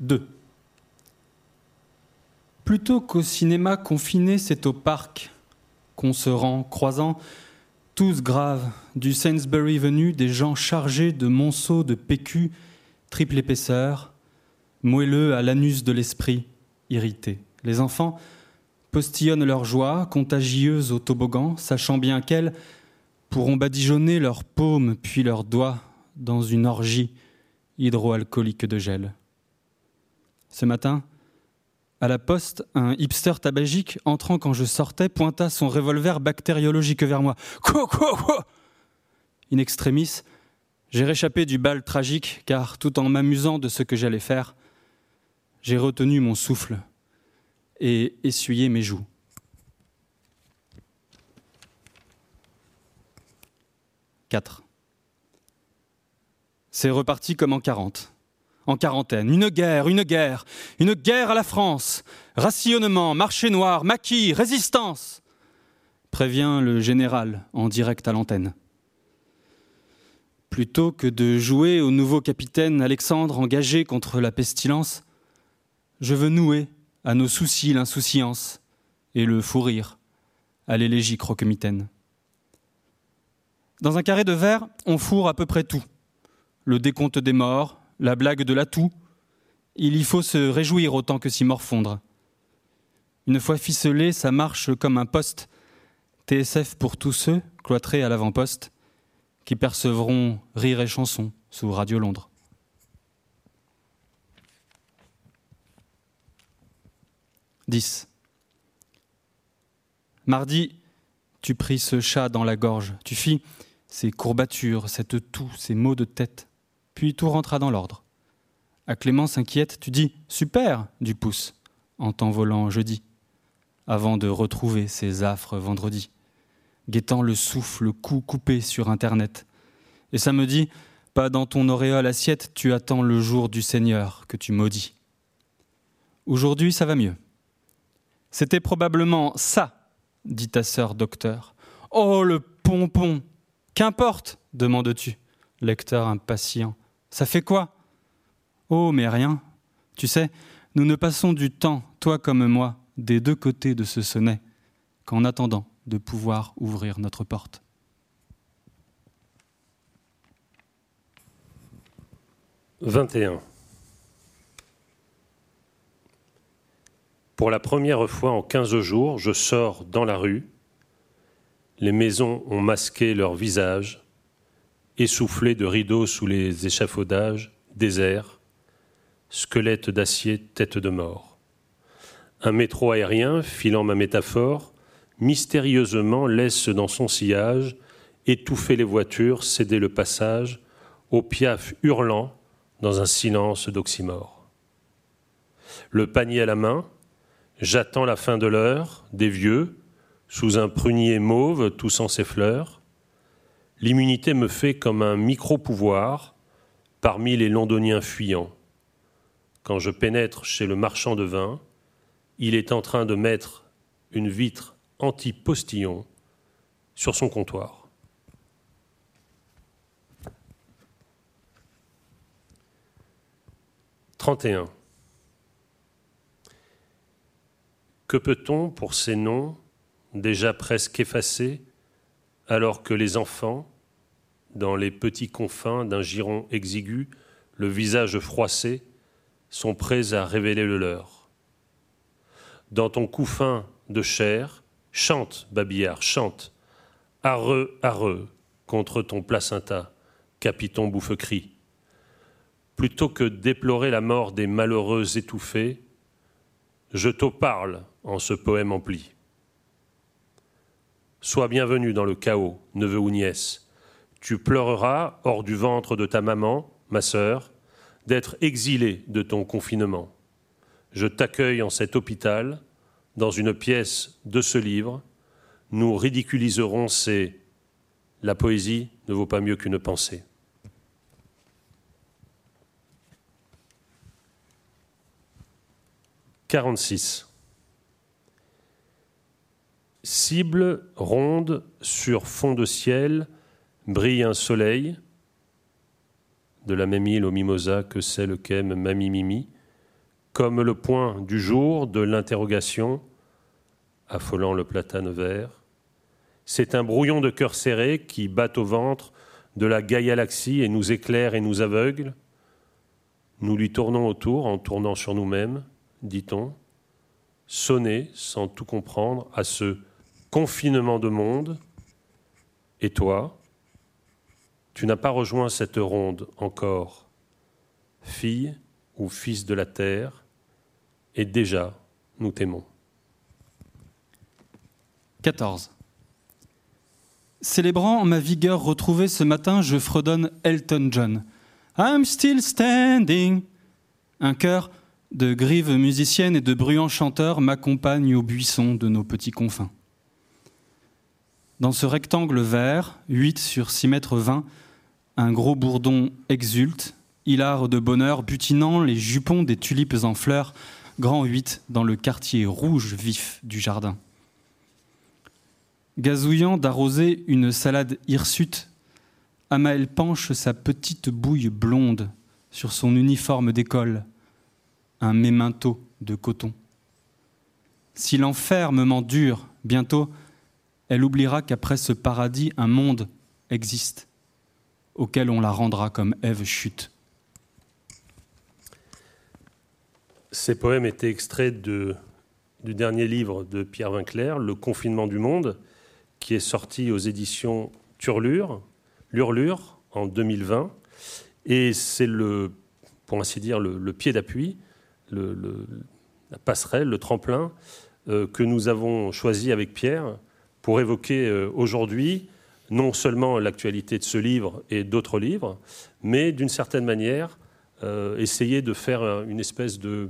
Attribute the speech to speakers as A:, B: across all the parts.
A: 2. Plutôt qu'au cinéma confiné, c'est au parc qu'on se rend, croisant, tous graves, du Sainsbury venu, des gens chargés de monceaux de PQ, triple épaisseur, moelleux à l'anus de l'esprit, irrité. Les enfants postillonnent leur joie, contagieuse au toboggan, sachant bien qu'elles pourront badigeonner leurs paumes puis leurs doigts dans une orgie hydroalcoolique de gel. Ce matin, à la poste, un hipster tabagique, entrant quand je sortais, pointa son revolver bactériologique vers moi. Quoi, quoi, quoi? In extremis, j'ai réchappé du bal tragique, car tout en m'amusant de ce que j'allais faire, j'ai retenu mon souffle et essuyé mes joues. Quatre. C'est reparti comme en quarante en quarantaine. Une guerre, une guerre, une guerre à la France. Rationnement, marché noir, maquis, résistance. Prévient le général en direct à l'antenne. Plutôt que de jouer au nouveau capitaine Alexandre engagé contre la pestilence, je veux nouer à nos soucis l'insouciance et le fou rire à l'élégie croquemitaine. Dans un carré de verre, on fourre à peu près tout. Le décompte des morts, la blague de l'atout, il y faut se réjouir autant que s'y morfondre. Une fois ficelé, ça marche comme un poste. TSF pour tous ceux, cloîtrés à l'avant-poste, qui percevront rire et chansons sous Radio Londres. « 10. Mardi, tu pris ce chat dans la gorge, tu fis ces courbatures, cette toux, ces maux de tête, puis tout rentra dans l'ordre. À Clémence inquiète, tu dis Super du pouce en t'envolant jeudi, avant de retrouver ces affres vendredi, guettant le souffle, le coup coupé sur Internet. Et ça me dit Pas dans ton auréole assiette, tu attends le jour du Seigneur que tu maudis. Aujourd'hui, ça va mieux. C'était probablement ça, dit ta sœur docteur. Oh, le pompon Qu'importe demandes-tu, lecteur impatient. Ça fait quoi? Oh, mais rien. Tu sais, nous ne passons du temps, toi comme moi, des deux côtés de ce sonnet, qu'en attendant de pouvoir ouvrir notre porte.
B: « 21. Pour la première fois en quinze jours, je sors dans la rue. Les maisons ont masqué leurs visages essoufflé de rideaux sous les échafaudages, désert, squelette d'acier, tête de mort. Un métro aérien, filant ma métaphore, mystérieusement laisse dans son sillage étouffer les voitures, céder le passage, au piaf hurlant dans un silence d'oxymore. Le panier à la main, j'attends la fin de l'heure, des vieux, sous un prunier mauve toussant ses fleurs, l'immunité me fait comme un micro-pouvoir parmi les londoniens fuyants. Quand je pénètre chez le marchand de vin, il est en train de mettre une vitre anti-postillon sur son comptoir. « 31. Que peut-on pour ces noms déjà presque effacés alors que les enfants, dans les petits confins d'un giron exigu, le visage froissé, sont prêts à révéler le leur. Dans ton couffin de chair, chante, babillard, chante, arreux, arreux, contre ton placenta, capiton bouffecri. Plutôt que déplorer la mort des malheureux étouffés, je t'en parle en ce poème empli. Sois bienvenu dans le chaos, neveu ou nièce tu pleureras hors du ventre de ta maman, ma sœur, d'être exilé de ton confinement. Je t'accueille en cet hôpital, dans une pièce de ce livre. Nous ridiculiserons ces La poésie ne vaut pas mieux qu'une pensée. « 46. Cible ronde sur fond de ciel, brille un soleil de la même île au mimosa que celle qu'aime Mamie Mimi, comme le point du jour de l'interrogation, affolant le platane vert. C'est un brouillon de cœur serré qui bat au ventre de la galaxie et nous éclaire et nous aveugle. Nous lui tournons autour en tournant sur nous-mêmes, dit-on, sonner sans tout comprendre à ce confinement de monde. Et toi, tu n'as pas rejoint cette ronde encore, fille ou fils de la terre, et déjà nous t'aimons.
A: 14. Célébrant ma vigueur retrouvée ce matin, je fredonne Elton John. I'm still standing. Un chœur de grives musiciennes et de bruyants chanteurs m'accompagne au buisson de nos petits confins. Dans ce rectangle vert, 8 sur 6 mètres 20, un gros bourdon exulte, hilar de bonheur, butinant les jupons des tulipes en fleurs, grand 8 dans le quartier rouge vif du jardin gazouillant d'arroser une salade hirsute, Amael penche sa petite bouille blonde sur son uniforme d'école, un mémento de coton. Si l'enfermement dure, bientôt, elle oubliera qu'après ce paradis, un monde existe, auquel on la rendra comme Ève chute.
B: Ces poèmes étaient extraits du dernier livre de Pierre Vinclair, Le confinement du monde, qui est sorti aux éditions Turlure, Lurlure, en 2020. Et c'est le, pour ainsi dire, le, pied d'appui, la passerelle, le tremplin euh, que nous avons choisi avec Pierre pour évoquer euh, aujourd'hui non seulement l'actualité de ce livre et d'autres livres, mais d'une certaine manière euh, essayer de faire une espèce de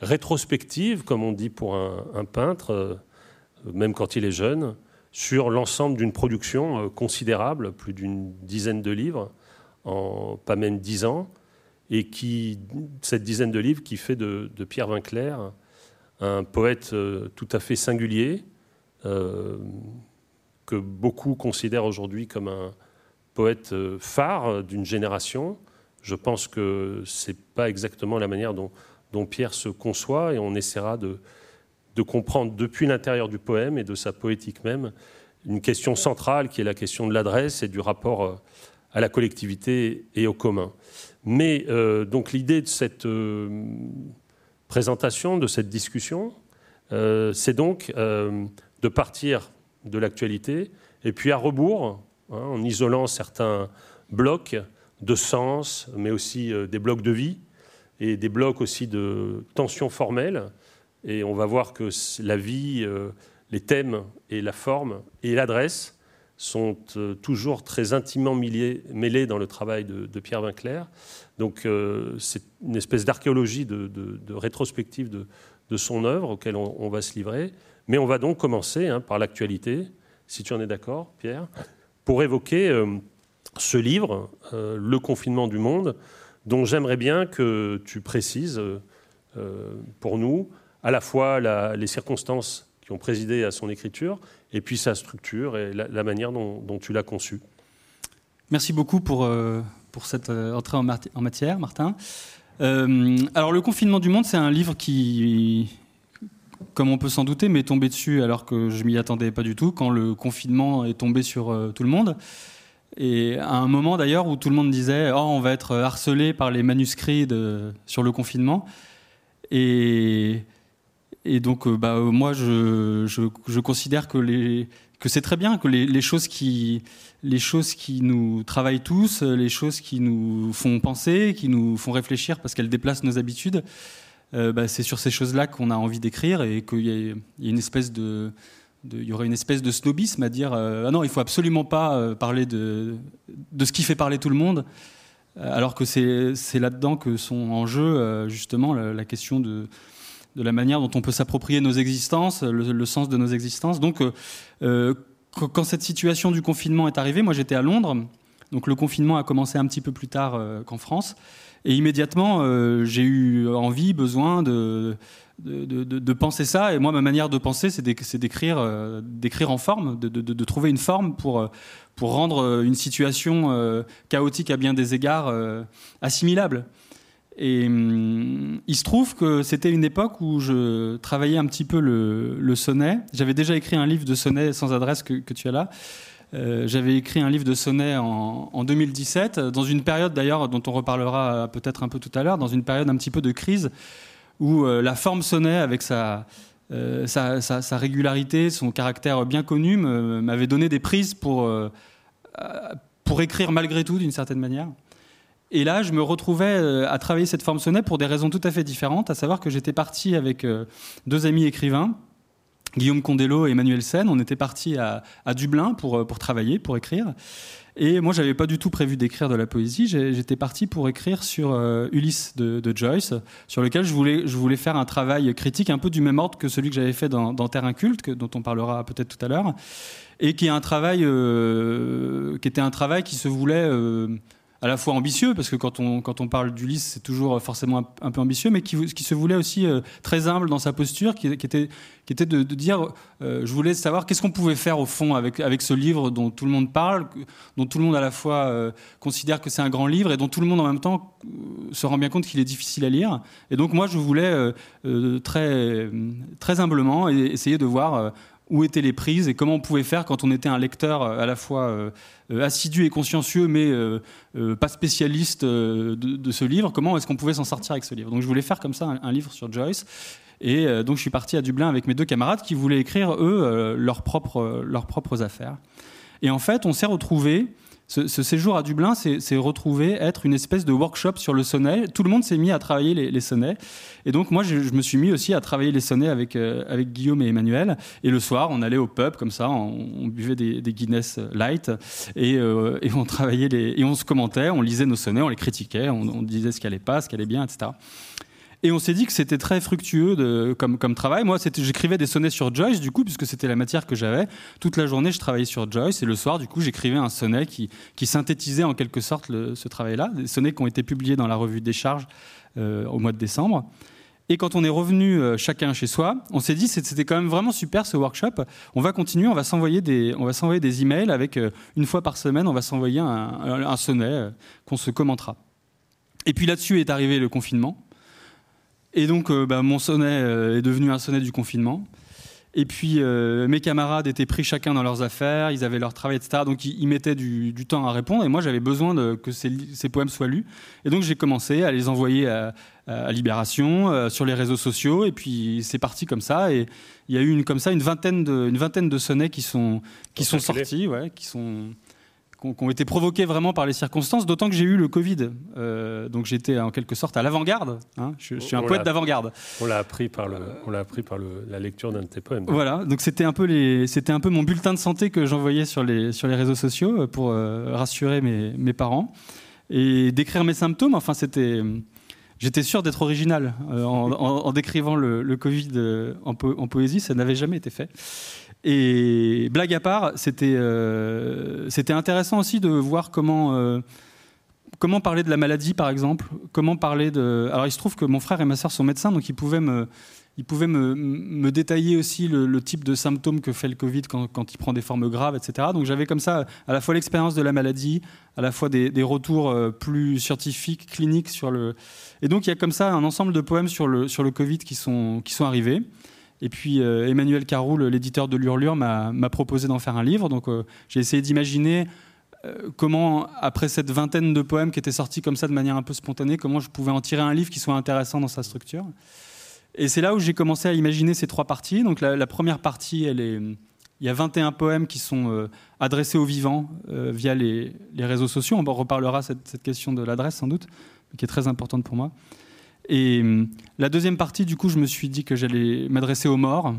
B: rétrospective, comme on dit pour un peintre, même quand il est jeune, sur l'ensemble d'une production euh, considérable, plus d'une dizaine de livres, en pas même dix ans, et qui, cette dizaine de livres qui fait de, Pierre Vinclair un poète euh, tout à fait singulier, euh, que beaucoup considèrent aujourd'hui comme un poète phare d'une génération. Je pense que ce n'est pas exactement la manière dont, Pierre se conçoit, et on essaiera de, comprendre depuis l'intérieur du poème et de sa poétique même une question centrale qui est la question de l'adresse et du rapport euh, à la collectivité et au commun. Mais euh, donc l'idée de cette euh, présentation, de cette discussion, c'est donc de partir de l'actualité et puis à rebours, hein, en isolant certains blocs de sens, mais aussi des blocs de vie et des blocs aussi de tensions formelles, et on va voir que la vie, euh, les thèmes et la forme et l'adresse sont euh, toujours très intimement mêlés, dans le travail de, Pierre Vinclair. Donc euh, c'est une espèce d'archéologie, de, rétrospective de, son œuvre auquel on, va se livrer. Mais on va donc commencer hein, par l'actualité, si tu en es d'accord, Pierre, pour évoquer ce livre, Le confinement du monde, dont j'aimerais bien que tu précises pour nous à la fois les circonstances qui ont présidé à son écriture, et puis sa structure et la, manière dont, tu l'as conçu.
A: Merci beaucoup pour, euh, cette euh, entrée en, matière, Martin. Euh, alors, Le confinement du monde, c'est un livre qui, comme on peut s'en douter, m'est tombé dessus alors que je m'y attendais pas du tout, quand le confinement est tombé sur tout le monde. Et à un moment d'ailleurs où tout le monde disait oh, on va être harcelé par les manuscrits sur le confinement. Et donc, euh, bah, euh, moi, je, je, considère que, les, que c'est très bien que les, choses qui, les choses qui nous travaillent tous, les choses qui nous font penser, qui nous font réfléchir parce qu'elles déplacent nos habitudes, euh, bah, c'est sur ces choses-là qu'on a envie d'écrire et qu'il y, a une espèce de, il y aurait une espèce de snobisme à dire ah non, il faut absolument pas parler de, de ce qui fait parler tout le monde, alors que c'est là-dedans que sont en jeu justement la question de de la manière dont on peut s'approprier nos existences, le, sens de nos existences. Donc, euh, euh, quand cette situation du confinement est arrivée, moi j'étais à Londres, donc le confinement a commencé un petit peu plus tard euh, qu'en France, et immédiatement j'ai eu envie, besoin de de, penser ça. Et moi, ma manière de penser, c'est d'écrire, d'écrire en forme, de, trouver une forme pour, pour rendre une situation chaotique à bien des égards assimilable. Et hum, il se trouve que c'était une époque où je travaillais un petit peu le, sonnet. J'avais déjà écrit un livre de sonnet sans adresse que, tu as là. Euh, j'avais écrit un livre de sonnet en, en 2017, dans une période d'ailleurs dont on reparlera peut-être un peu tout à l'heure, dans une période un petit peu de crise où euh, la forme sonnet avec sa, euh, régularité, son caractère bien connu m'avait donné des prises pour, pour écrire malgré tout d'une certaine manière. Et là, je me retrouvais euh, à travailler cette forme sonnet pour des raisons tout à fait différentes, à savoir que j'étais parti avec euh, deux amis écrivains, Guillaume Condello et Emmanuel Sen. On était partis à, Dublin pour, euh, pour travailler, pour écrire. Et moi, j'avais pas du tout prévu d'écrire de la poésie. J'étais parti pour écrire sur Ulysse de, Joyce, sur lequel je voulais, je voulais faire un travail critique un peu du même ordre que celui que j'avais fait dans, Terre inculte, dont on parlera peut-être tout à l'heure, et qui est un travail, qui était un travail qui se voulait à la fois ambitieux, parce que quand on, quand on parle d'Ulysse, c'est toujours forcément un, peu ambitieux, mais qui, se voulait aussi euh, très humble dans sa posture, qui, qui était, qui était de, dire, euh, je voulais savoir qu'est-ce qu'on pouvait faire au fond avec, avec ce livre dont tout le monde parle, dont tout le monde à la fois euh, considère que c'est un grand livre et dont tout le monde en même temps se rend bien compte qu'il est difficile à lire. Et donc moi, je voulais très, très humblement essayer de voir où étaient les prises et comment on pouvait faire quand on était un lecteur à la fois euh, assidu et consciencieux, mais euh, euh, pas spécialiste de, ce livre, comment est-ce qu'on pouvait s'en sortir avec ce livre? Donc je voulais faire comme ça un, livre sur Joyce. Et donc je suis parti à Dublin avec mes deux camarades qui voulaient écrire, eux, leurs, propres, leurs propres affaires. Et en fait, on s'est retrouvés ce, séjour à Dublin s'est retrouvé être une espèce de workshop sur le sonnet. Tout le monde s'est mis à travailler les, sonnets. Et donc moi, je, me suis mis aussi à travailler les sonnets avec, euh, avec Guillaume et Emmanuel. Et le soir, on allait au pub comme ça, on, buvait des, Guinness light et, euh, on travaillait et on se commentait, on lisait nos sonnets, on les critiquait, on, on disait ce qui allait pas, ce qui allait bien, etc. Et on s'est dit que c'était très fructueux de, comme, comme travail. Moi, j'écrivais des sonnets sur Joyce, du coup, puisque c'était la matière que j'avais. Toute la journée, je travaillais sur Joyce, et le soir, du coup, j'écrivais un sonnet qui, qui, synthétisait en quelque sorte ce travail-là. Des sonnets qui ont été publiés dans la revue des charges euh, au mois de décembre. Et quand on est revenu euh, chacun chez soi, on s'est dit c'était quand même vraiment super ce workshop. On va continuer, on va s'envoyer des, on va s'envoyer des emails avec euh, une fois par semaine, on va s'envoyer un, un sonnet qu'on se commentera. Et puis là-dessus est arrivé le confinement. Et donc, euh, bah, mon sonnet euh, est devenu un sonnet du confinement. Et puis, euh, mes camarades étaient pris chacun dans leurs affaires, ils avaient leur travail, etc. Donc, ils, mettaient du, temps à répondre. Et moi, j'avais besoin de, que ces, poèmes soient lus. Et donc, j'ai commencé à les envoyer à, Libération, sur les réseaux sociaux. Et puis, c'est parti comme ça. Et il y a eu une, comme ça une vingtaine de, une vingtaine de sonnets qui sont, qui sont sortis, ouais, qui sont qui ont été provoqués vraiment par les circonstances, d'autant que j'ai eu le Covid. Euh, donc j'étais en quelque sorte à l'avant-garde. Hein. Je, suis un poète d'avant-garde.
B: On l'a appris par, le, on l'a appris par le, la lecture d'un de tes poèmes.
A: Voilà, donc c'était un, peu les, c'était un peu mon bulletin de santé que j'envoyais sur les, sur les réseaux sociaux pour euh, rassurer mes, mes, parents. Et décrire mes symptômes, enfin c'était... J'étais sûr d'être original euh, en, en, décrivant le, le Covid en, en, poésie, ça n'avait jamais été fait. Et blague à part, c'était euh, intéressant aussi de voir comment, euh, comment parler de la maladie, par exemple. Comment parler de. Alors, il se trouve que mon frère et ma soeur sont médecins, donc ils pouvaient me, ils pouvaient me, détailler aussi le, type de symptômes que fait le Covid quand, quand il prend des formes graves, etc. Donc, j'avais comme ça à la fois l'expérience de la maladie, à la fois des, des, retours euh, plus scientifiques, cliniques sur le. Et donc, il y a comme ça un ensemble de poèmes sur le, sur le Covid qui sont, qui sont arrivés. Et puis euh, Emmanuel Caroul, l'éditeur de l'Urlure, m'a proposé d'en faire un livre. Donc euh, j'ai essayé d'imaginer euh, comment, après cette vingtaine de poèmes qui étaient sortis comme ça de manière un peu spontanée, comment je pouvais en tirer un livre qui soit intéressant dans sa structure. Et c'est là où j'ai commencé à imaginer ces trois parties. Donc la, première partie, il y a 21 poèmes qui sont adressés aux vivants via les, réseaux sociaux. On reparlera cette question de l'adresse sans doute, qui est très importante pour moi. Et hum, la deuxième partie, du coup, je me suis dit que j'allais m'adresser aux morts.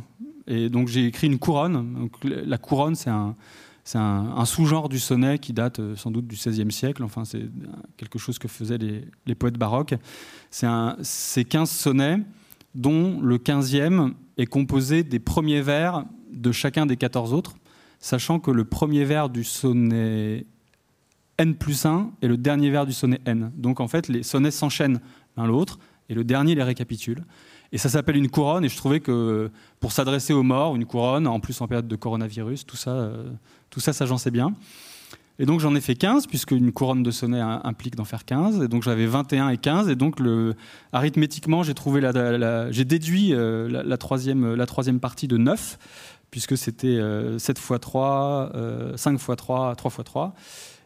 A: Et donc j'ai écrit une couronne. la couronne, c'est un, un, sous-genre du sonnet qui date euh, sans doute du XVIe siècle. Enfin, c'est quelque chose que faisaient les, poètes baroques. C'est 15 sonnets dont le 15e est composé des premiers vers de chacun des 14 autres, sachant que le premier vers du sonnet N plus 1 est le dernier vers du sonnet N. Donc en fait, les sonnets s'enchaînent l'un l'autre et le dernier les récapitule. Et ça s'appelle une couronne, et je trouvais que pour s'adresser aux morts, une couronne, en plus en période de coronavirus, tout ça, euh, tout ça s'agençait bien. Et donc j'en ai fait 15, puisque une couronne de sonnet implique d'en faire 15. Et donc j'avais 21 et 15. Et donc le, arithmétiquement, j'ai trouvé la, j'ai déduit euh, la, troisième, la troisième partie de 9, puisque c'était 7 x 3, 5 x 3, 3 x 3.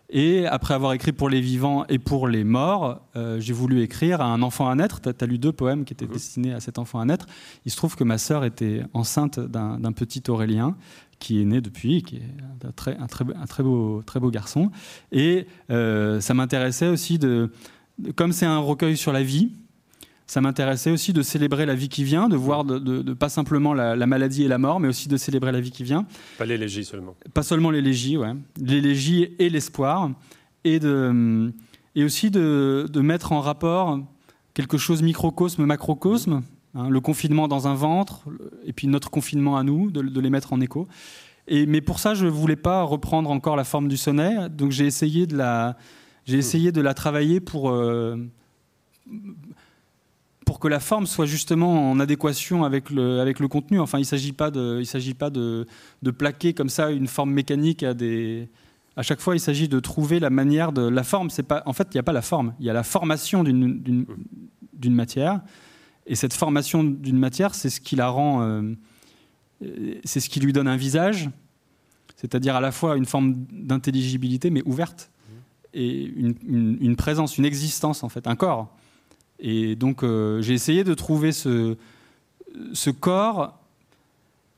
A: Et après avoir écrit pour les vivants et pour les morts, euh, j'ai voulu écrire à un enfant à naître. Tu as, lu deux poèmes qui étaient mhm. destinés à cet enfant à naître. Il se trouve que ma sœur était enceinte d'un petit Aurélien qui est né depuis, qui est un très, un très, un très, beau, très beau garçon. Et euh, ça m'intéressait aussi de, comme c'est un recueil sur la vie, ça m'intéressait aussi de célébrer la vie qui vient, de voir de, pas simplement la, maladie et la mort, mais aussi de célébrer la vie qui vient.
B: Pas l'élégie seulement.
A: Pas seulement l'élégie, ouais. L'élégie et l'espoir, et de et aussi de, mettre en rapport quelque chose microcosme, macrocosme, hein, le confinement dans un ventre, et puis notre confinement à nous, de, les mettre en écho. Et, mais pour ça, je voulais pas reprendre encore la forme du sonnet, donc j'ai essayé de la j'ai essayé de la travailler pour euh, pour que la forme soit justement en adéquation avec le, avec le contenu. Enfin, il ne s'agit pas, de, il s'agit pas de, de, plaquer comme ça une forme mécanique à des. À chaque fois, il s'agit de trouver la manière de. La forme, c'est pas. En fait, il n'y a pas la forme. Il y a la formation d'une, d'une, matière. Et cette formation d'une matière, c'est ce qui la rend. Euh, c'est ce qui lui donne un visage, c'est-à-dire à la fois une forme d'intelligibilité, mais ouverte, et une, une, une présence, une existence, en fait, un corps. Et donc euh, j'ai essayé de trouver ce, ce, corps,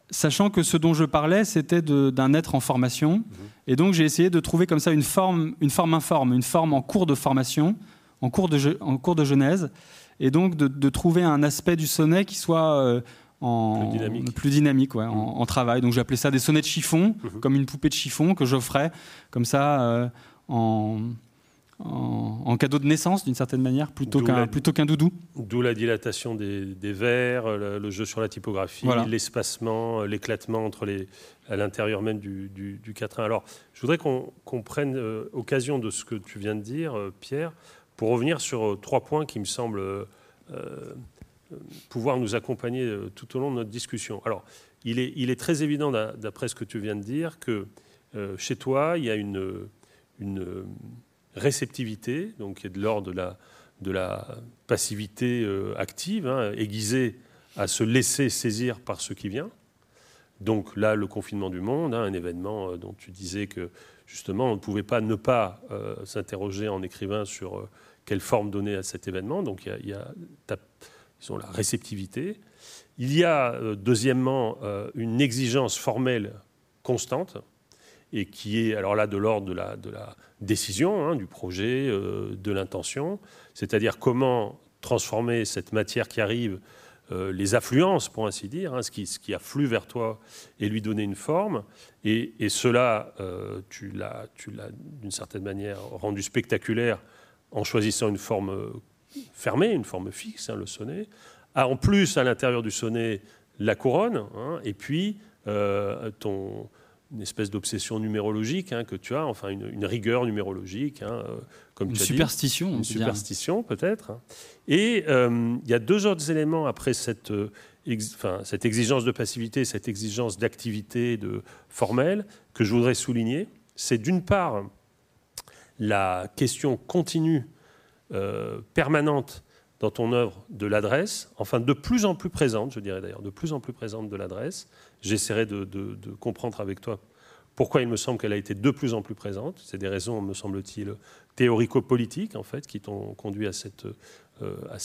A: sachant que ce dont je parlais, c'était d'un être en formation. Mhm. Et donc j'ai essayé de trouver comme ça une forme, une forme informe, une forme en cours de formation, en cours de, en cours de genèse. Et donc de, trouver un aspect du sonnet qui soit... Euh, en, plus dynamique, ouais, en, travail. Donc j'ai appelé ça des sonnets de chiffon, mhm. comme une poupée de chiffon que j'offrais comme ça euh, en, en, cadeau de naissance d'une certaine manière, plutôt qu'un qu'un doudou.
B: D'où la dilatation des, des vers, le, jeu sur la typographie, l'espacement, l'éclatement entre les à l'intérieur même du, du, quatrain. Alors, je voudrais qu'on prenne euh, occasion de ce que tu viens de dire, euh, Pierre, pour revenir sur euh, trois points qui me semblent pouvoir nous accompagner tout au long de notre discussion. Alors, il est, il est très évident, d'après ce que tu viens de dire, que chez toi, il y a une, une réceptivité, donc qui est de l'ordre de la, de la passivité euh, active, hein, aiguisée à se laisser saisir par ce qui vient. Donc là, le confinement du monde, hein, un événement euh, dont tu disais que justement on ne pouvait pas ne pas euh, s'interroger en écrivain sur quelle forme donner à cet événement. Donc il y a, la réceptivité. Il y a deuxièmement une exigence formelle constante et qui est alors là de l'ordre de la, décision, hein, du projet, euh, de l'intention, c'est-à-dire comment transformer cette matière qui arrive, euh, les affluences pour ainsi dire, hein, ce, qui, ce, afflue vers toi et lui donner une forme. Et, cela, euh, tu l'as d'une certaine manière rendu spectaculaire en choisissant une forme fermée, une forme fixe, hein, le sonnet. Ah, en plus, à l'intérieur du sonnet, la couronne, et puis ton une espèce d'obsession numérologique hein, que tu as, enfin une, rigueur numérologique, hein, euh,
A: comme une superstition,
B: une superstition peut-être. Et euh, il y a deux autres éléments après cette, euh, cette exigence de passivité, cette exigence d'activité de formelle que je voudrais souligner. C'est d'une part la question continue, permanente dans ton œuvre de l'adresse, enfin de plus en plus présente, je dirais d'ailleurs, de plus en plus présente de l'adresse. J'essaierai de, comprendre avec toi pourquoi il me semble qu'elle a été de plus en plus présente. C'est des raisons, me semble-t-il, théorico-politiques, en fait, qui t'ont conduit à cette, euh,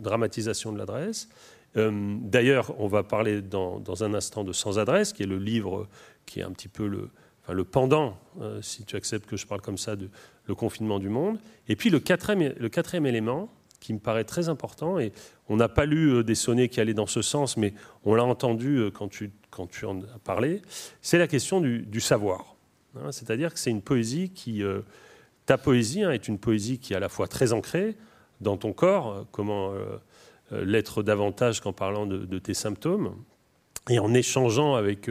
B: dramatisation de l'adresse. Euh, d'ailleurs, on va parler dans, un instant de Sans adresse, qui est le livre qui est un petit peu le, pendant, euh, si tu acceptes que je parle comme ça, de le confinement du monde. Et puis le quatrième élément, qui me paraît très important. Et on n'a pas lu euh, des sonnets qui allaient dans ce sens, mais on l'a entendu euh, quand tu, quand tu en as parlé. C'est la question du, savoir. Hein. C'est-à-dire que c'est une poésie qui. Euh, ta poésie hein, est une poésie qui est à la fois très ancrée dans ton corps, comment l'être davantage qu'en parlant de, tes symptômes, et en échangeant avec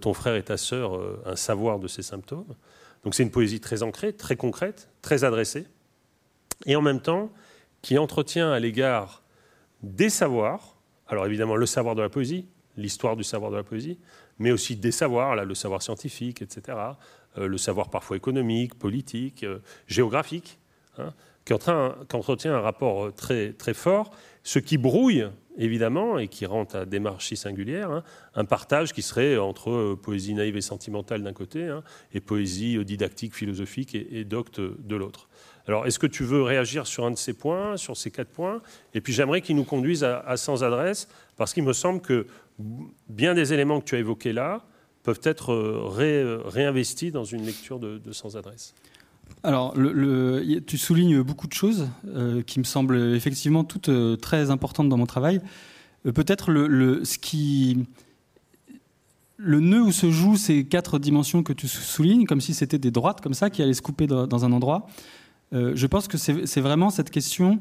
B: ton frère et ta sœur un savoir de ces symptômes. Donc c'est une poésie très ancrée, très concrète, très adressée, et en même temps qui entretient à l'égard des savoirs, alors évidemment le savoir de la poésie, l'histoire du savoir de la poésie, mais aussi des savoirs, là, le savoir scientifique, etc., le savoir parfois économique, politique, géographique, hein, qui, entretient un rapport très, très fort, ce qui brouille évidemment, et qui rend ta démarche si singulière, hein, un partage qui serait entre poésie naïve et sentimentale d'un côté hein, et poésie didactique, philosophique et docte de l'autre. Alors, est-ce que tu veux réagir sur un de ces points, sur ces quatre points? Et puis, j'aimerais qu'ils nous conduisent à, Sans Adresse, parce qu'il me semble que bien des éléments que tu as évoqués là peuvent être euh, réinvestis dans une lecture de, Sans Adresse.
A: Alors, tu soulignes beaucoup de choses euh, qui me semblent effectivement toutes euh, très importantes dans mon travail. Peut-être le, ce qui le nœud où se jouent ces quatre dimensions que tu soulignes, comme si c'était des droites comme ça qui allaient se couper dans un endroit, euh, je pense que c'est vraiment cette question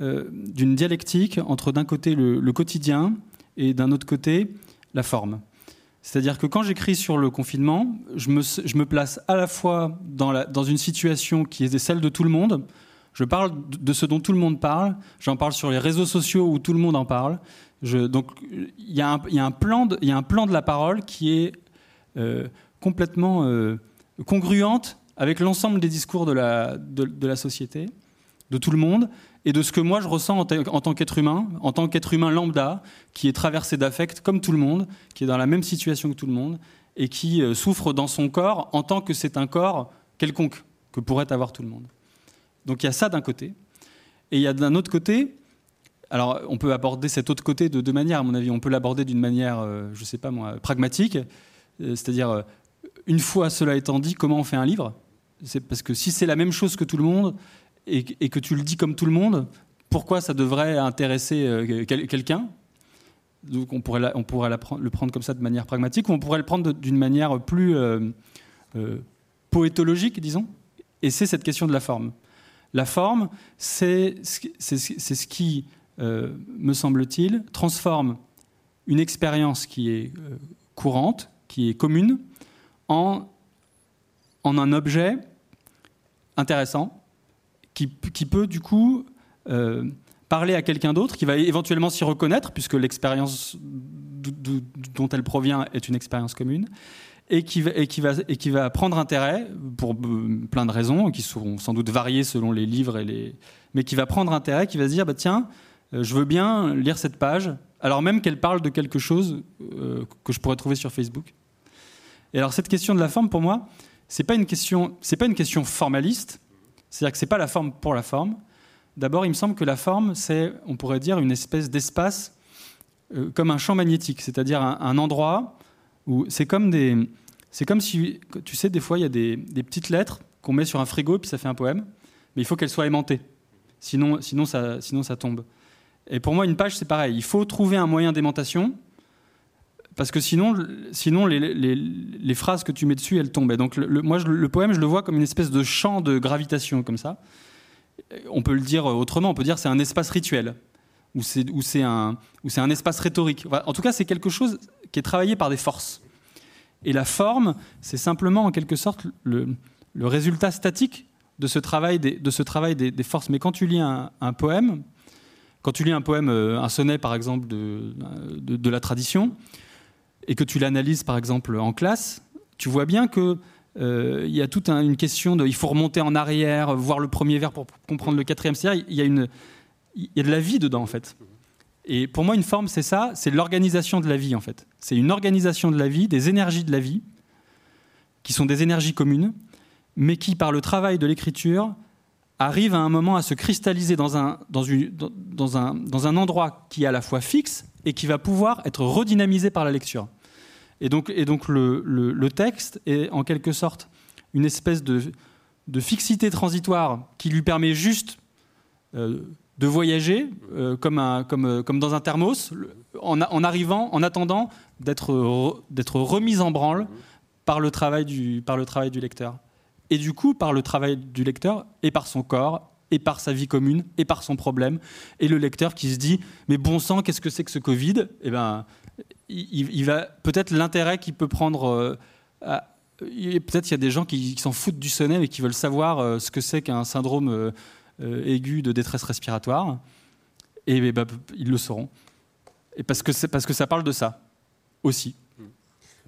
A: euh, d'une dialectique entre d'un côté le, quotidien et d'un autre côté la forme. C'est-à-dire que quand j'écris sur le confinement, je me, place à la fois dans, une situation qui est celle de tout le monde, je parle de ce dont tout le monde parle, j'en parle sur les réseaux sociaux où tout le monde en parle. donc il y, a un plan de la parole qui est euh, complètement congruente avec l'ensemble des discours de la, de, la société, de tout le monde, et de ce que moi je ressens en, tant qu'être humain, en tant qu'être humain lambda, qui est traversé d'affect comme tout le monde, qui est dans la même situation que tout le monde, et qui euh, souffre dans son corps en tant que c'est un corps quelconque que pourrait avoir tout le monde. Donc il y a ça d'un côté. Et il y a d'un autre côté, alors on peut aborder cet autre côté de deux manières, à mon avis. On peut l'aborder d'une manière, euh, je ne sais pas moi, pragmatique, euh, c'est-à-dire une fois cela étant dit, comment on fait un livre? C'est parce que si c'est la même chose que tout le monde et, que tu le dis comme tout le monde, pourquoi ça devrait intéresser euh, quelqu'un? Donc on pourrait, on pourrait le prendre comme ça de manière pragmatique, ou on pourrait le prendre d'une manière plus euh, euh, poétologique, disons. Et c'est cette question de la forme. La forme, c'est ce qui, me semble-t-il, transforme une expérience qui est courante, qui est commune, en, un objet intéressant qui, peut du coup euh, parler à quelqu'un d'autre, qui va éventuellement s'y reconnaître, puisque l'expérience dont elle provient est une expérience commune, et qui, va, prendre intérêt, pour euh, plein de raisons, qui seront sans doute variées selon les livres, mais qui va prendre intérêt, qui va se dire, bah, tiens, euh, je veux bien lire cette page, alors même qu'elle parle de quelque chose que je pourrais trouver sur Facebook. Et alors cette question de la forme, pour moi, c'est pas une question, c'est pas une question formaliste. C'est-à-dire que c'est pas la forme pour la forme. D'abord, il me semble que la forme, c'est, on pourrait dire, une espèce d'espace euh, comme un champ magnétique, c'est-à-dire un, endroit où c'est comme des, c'est comme si, tu sais, des fois il y a des, petites lettres qu'on met sur un frigo et puis ça fait un poème, mais il faut qu'elles soient aimantées, sinon, sinon ça, sinon ça tombe. Et pour moi, une page, c'est pareil. Il faut trouver un moyen d'aimantation parce que sinon, sinon les, phrases que tu mets dessus, elles tombent. donc, le, moi, le poème, je le vois comme une espèce de champ de gravitation, comme ça. On peut le dire autrement, on peut dire c'est un espace rituel, ou c'est un, un espace rhétorique. en tout cas, c'est quelque chose qui est travaillé par des forces. Et la forme, c'est simplement en quelque sorte le, résultat statique de ce travail des, de ce travail des, forces. Mais quand tu lis un, poème, quand tu lis un poème, euh, un sonnet par exemple de, de la tradition, et que tu l'analyses par exemple en classe, tu vois bien que euh, il y a toute une question de il faut remonter en arrière, voir le premier vers pour comprendre le quatrième. C'est-à-dire il y il y a de la vie dedans en fait. Et pour moi une forme c'est ça, c'est l'organisation de la vie en fait. C'est une organisation de la vie, des énergies de la vie qui sont des énergies communes, mais qui par le travail de l'écriture arrivent à un moment à se cristalliser dans un, dans, une, dans, un, dans un endroit qui est à la fois fixe et qui va pouvoir être redynamisé par la lecture. Et donc, et donc le, le, texte est en quelque sorte une espèce de, de, fixité transitoire qui lui permet juste euh, de voyager euh, comme, un, comme, euh, comme, dans un thermos, en, en arrivant, en attendant d'être remise en branle par le, travail du, par le travail du lecteur. Et du coup, par le travail du lecteur et par son corps et par sa vie commune et par son problème. Et le lecteur qui se dit mais bon sang, qu'est-ce que c'est que ce Covid? Eh ben, il, va peut-être l'intérêt qu'il peut prendre. Euh, peut-être il y a des gens qui, s'en foutent du sonnet mais qui veulent savoir euh, ce que c'est qu'un syndrome euh, aigu de détresse respiratoire. Et ben, ils le sauront. Parce que ça parle de ça aussi.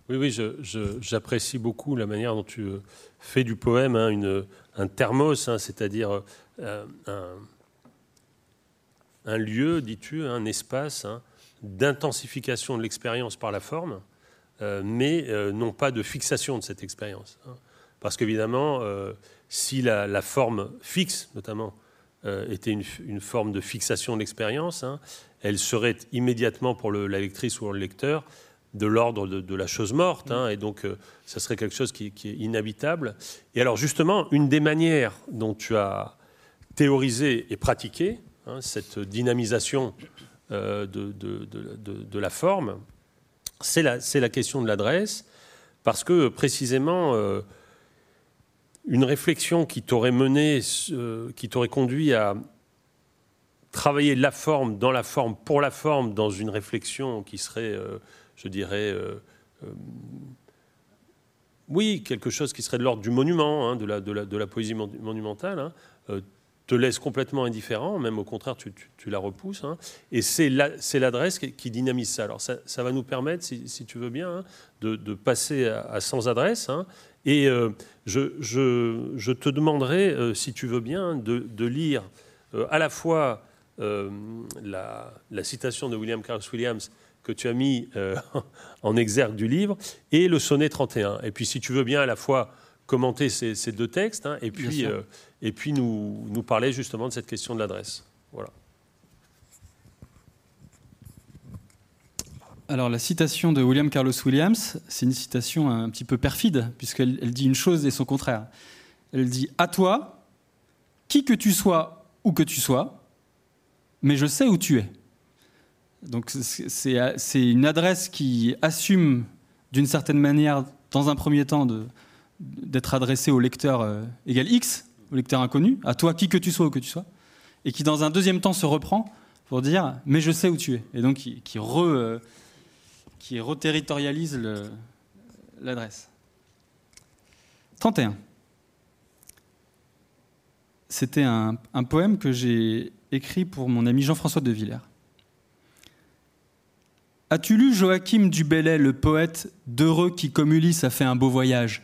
B: Oui, oui, j'apprécie beaucoup la manière dont tu fais du poème hein, un thermos, hein, c'est-à-dire un, un, lieu, dis-tu, un espace hein, d'intensification de l'expérience par la forme, mais non pas de fixation de cette expérience. Parce qu'évidemment, si la, forme fixe, notamment, euh, était une, forme de fixation de l'expérience, elle serait immédiatement pour la lectrice ou le lecteur de l'ordre de, la chose morte, hein, et donc euh, ça serait quelque chose qui, est inhabitable. Et alors justement, une des manières dont tu as théorisé et pratiqué hein, cette dynamisation euh, de, la forme, c'est la, question de l'adresse, parce que précisément une réflexion qui t'aurait mené, euh, qui t'aurait conduit à travailler la forme dans la forme pour la forme dans une réflexion qui serait, euh, je dirais, euh, oui, quelque chose qui serait de l'ordre du monument, hein, de, la, poésie monumentale, hein, te laisse complètement indifférent, même au contraire, tu, la repousses. Hein. et c'est l'adresse qui, dynamise ça. Alors ça, va nous permettre, si, tu veux bien, de, passer à, sans adresse et euh, je, te demanderai, euh, si tu veux bien, de, lire euh, à la fois la, citation de William Carlos Williams que tu as mis en exergue du livre et le sonnet 31. Et puis, si tu veux bien, à la fois commenter ces, deux textes hein, et puis, et puis nous, nous parler justement de cette question de l'adresse. Voilà.
A: Alors la citation de William Carlos Williams, c'est une citation un petit peu perfide, puisqu'elle dit une chose et son contraire. Elle dit À toi, qui que tu sois, où que tu sois, mais je sais où tu es. Donc c'est une adresse qui assume d'une certaine manière, dans un premier temps, d'être adressée au lecteur euh, égal X, au lecteur inconnu, à toi, qui que tu sois, où que tu sois, et qui dans un deuxième temps se reprend pour dire mais je sais où tu es, et donc qui, qui re, euh, qui reterritorialise l'adresse. 31. C'était un, poème que j'ai écrit pour mon ami Jean-François de Villers. As-tu lu Joachim du Bellay, le poète d'heureux qui, comme Ulysse, a fait un beau voyage?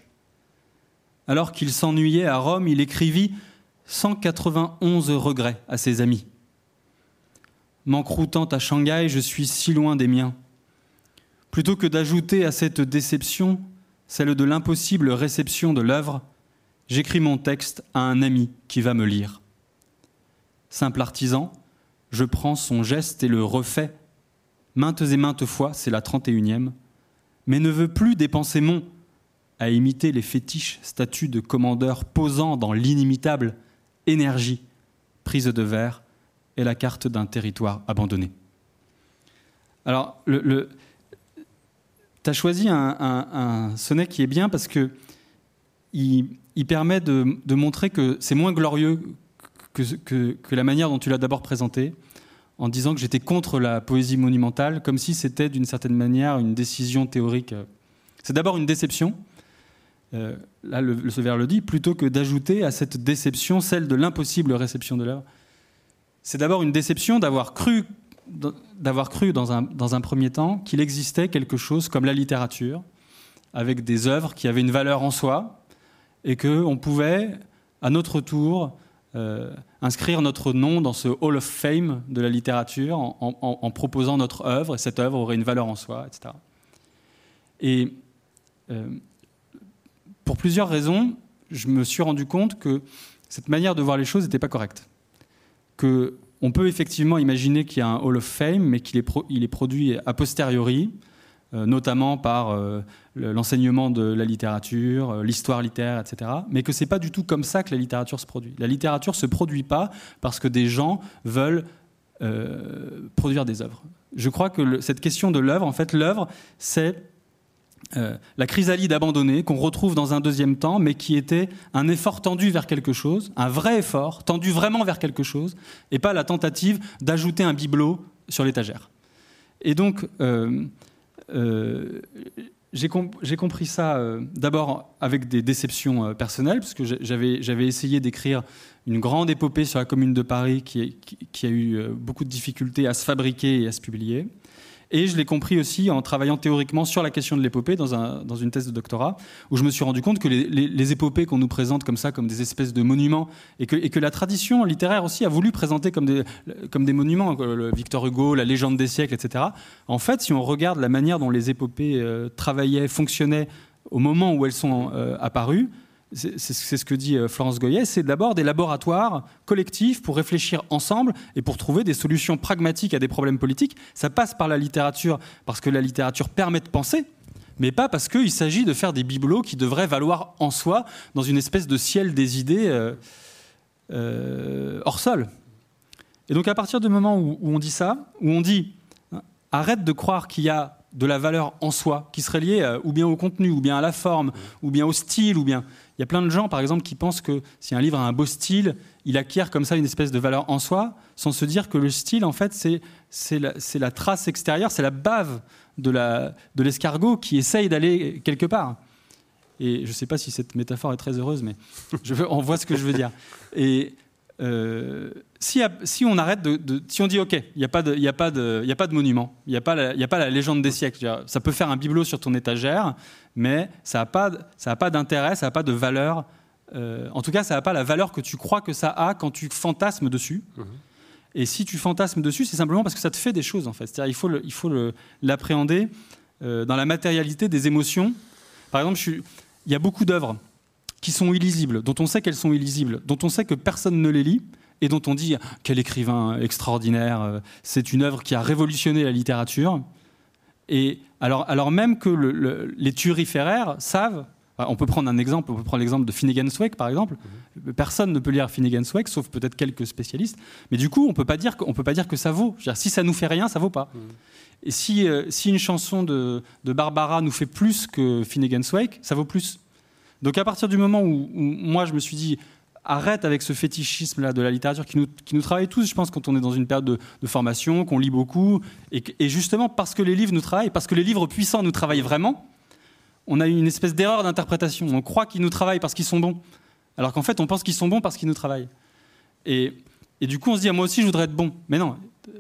A: Alors qu'il s'ennuyait à Rome, il écrivit 191 regrets à ses amis. M'encroutant à Shanghai, je suis si loin des miens. Plutôt que d'ajouter à cette déception celle de l'impossible réception de l'œuvre, j'écris mon texte à un ami qui va me lire. Simple artisan, je prends son geste et le refais. Maintes et maintes fois, c'est la trente et unième, mais ne veux plus dépenser mon à imiter les fétiches statues de commandeurs posant dans l'inimitable énergie, prise de verre et la carte d'un territoire abandonné. Alors, le, tu as choisi un, sonnet qui est bien parce que il, permet de, montrer que c'est moins glorieux que, la manière dont tu l'as d'abord présenté, en disant que j'étais contre la poésie monumentale, comme si c'était d'une certaine manière une décision théorique. C'est d'abord une déception, euh, là le, le vers le dit, plutôt que d'ajouter à cette déception celle de l'impossible réception de l'œuvre. C'est d'abord une déception d'avoir cru d'avoir cru dans un, dans un premier temps qu'il existait quelque chose comme la littérature, avec des œuvres qui avaient une valeur en soi, et qu'on pouvait, à notre tour, euh, inscrire notre nom dans ce Hall of Fame de la littérature en, proposant notre œuvre, et cette œuvre aurait une valeur en soi, etc. Et euh, pour plusieurs raisons, je me suis rendu compte que cette manière de voir les choses n'était pas correcte. Que on peut effectivement imaginer qu'il y a un Hall of Fame, mais qu'il est, produit a posteriori, notamment par euh, l'enseignement de la littérature, euh, l'histoire littéraire, etc. Mais que c'est pas du tout comme ça que la littérature se produit. La littérature se produit pas parce que des gens veulent produire des œuvres. Je crois que cette question de l'œuvre, en fait, l'œuvre, c'est euh, la chrysalide abandonnée qu'on retrouve dans un deuxième temps, mais qui était un effort tendu vers quelque chose, un vrai effort, tendu vraiment vers quelque chose, et pas la tentative d'ajouter un bibelot sur l'étagère. Et donc, euh, euh, j'ai compris ça d'abord avec des déceptions personnelles, parce que j'avais essayé d'écrire une grande épopée sur la commune de Paris qui, a eu beaucoup de difficultés à se fabriquer et à se publier. Et je l'ai compris aussi en travaillant théoriquement sur la question de l'épopée dans, un, dans une thèse de doctorat, où je me suis rendu compte que les, épopées qu'on nous présente comme ça, comme des espèces de monuments, et que, et que la tradition littéraire aussi a voulu présenter comme des, comme des monuments, Victor Hugo, la légende des siècles, etc. En fait, si on regarde la manière dont les épopées euh, travaillaient, fonctionnaient au moment où elles sont euh, apparues, c'est ce que dit euh, Florence Goyet, c'est d'abord des laboratoires collectifs pour réfléchir ensemble et pour trouver des solutions pragmatiques à des problèmes politiques. Ça passe par la littérature parce que la littérature permet de penser, mais pas parce qu'il s'agit de faire des bibelots qui devraient valoir en soi dans une espèce de ciel des idées euh, euh, hors sol. Et donc à partir du moment où, où on dit ça, où on dit arrête de croire qu'il y a de la valeur en soi, qui serait liée ou bien au contenu, ou bien à la forme, ou bien au style, ou bien il y a plein de gens, par exemple, qui pensent que si un livre a un beau style, il acquiert comme ça une espèce de valeur en soi, sans se dire que le style, en fait, c'est la, la, trace extérieure, c'est la bave de l'escargot de qui essaye d'aller quelque part. Et je ne sais pas si cette métaphore est très heureuse, mais je veux, on voit ce que je veux dire. Et euh, si, si, on arrête de, si on dit ok, il n'y a, pas de, a, pas de, a pas de monument, il n'y a, pas la, a pas la légende des siècles, ça peut faire un bibelot sur ton étagère, mais ça n'a pas, ça pas d'intérêt, ça n'a pas de valeur. Euh, en tout cas, ça n'a pas la valeur que tu crois que ça a quand tu fantasmes dessus. Mhm. Et si tu fantasmes dessus, c'est simplement parce que ça te fait des choses en fait. C'est-à-dire, il faut, il faut l'appréhender euh, dans la matérialité des émotions. Par exemple, je il y a beaucoup d'œuvres qui sont illisibles, dont on sait qu'elles sont illisibles, dont on sait que personne ne les lit, et dont on dit quel écrivain extraordinaire, euh, c'est une œuvre qui a révolutionné la littérature. Et alors, alors même que les turiféraires savent, on peut prendre un exemple, on peut prendre l'exemple de Finnegan's Wake par exemple. Mhm. Personne ne peut lire Finnegan's Wake, sauf peut-être quelques spécialistes. Mais du coup, on peut pas dire qu'on peut pas dire que ça vaut. Si ça nous fait rien, ça vaut pas. Mhm. Et si, euh, si une chanson de, de, Barbara nous fait plus que Finnegan's Wake, ça vaut plus. Donc à partir du moment où, moi je me suis dit arrête avec ce fétichisme là de la littérature qui nous, qui nous travaille tous, je pense, quand on est dans une période de, formation, qu'on lit beaucoup, et, justement parce que les livres nous travaillent, parce que les livres puissants nous travaillent vraiment, on a une espèce d'erreur d'interprétation. On croit qu'ils nous travaillent parce qu'ils sont bons, alors qu'en fait on pense qu'ils sont bons parce qu'ils nous travaillent. Et, du coup on se dit ah, moi aussi je voudrais être bon, mais non,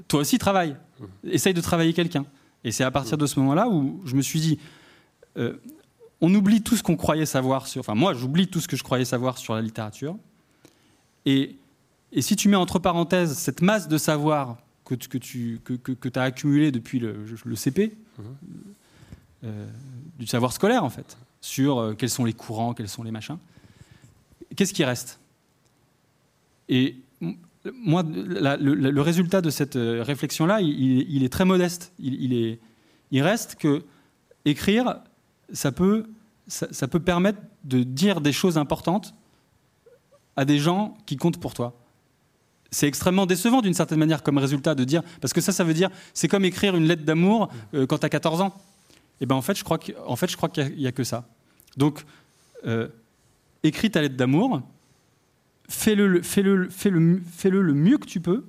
A: toi aussi travaille, essaye de travailler quelqu'un. Et c'est à partir de ce moment-là où je me suis dit euh, on oublie tout ce qu'on croyait savoir sur. Enfin, moi, j'oublie tout ce que je croyais savoir sur la littérature. Et, si tu mets entre parenthèses cette masse de savoir que, tu que, as accumulé depuis le, CP, mhm. euh, du savoir scolaire en fait, sur euh, quels sont les courants, quels sont les machins, qu'est-ce qui reste? Et moi, le, résultat de cette euh, réflexion-là, il, est très modeste. Il, est, il reste que écrire, ça peut, ça, peut permettre de dire des choses importantes à des gens qui comptent pour toi. C'est extrêmement décevant d'une certaine manière comme résultat de dire, parce que ça, ça veut dire, c'est comme écrire une lettre d'amour euh, quand tu as 14 ans. Et eh ben en fait, je crois qu'il n'y a, que ça. Donc, euh, écris ta lettre d'amour, fais-le fais -le, fais -le, mieux que tu peux,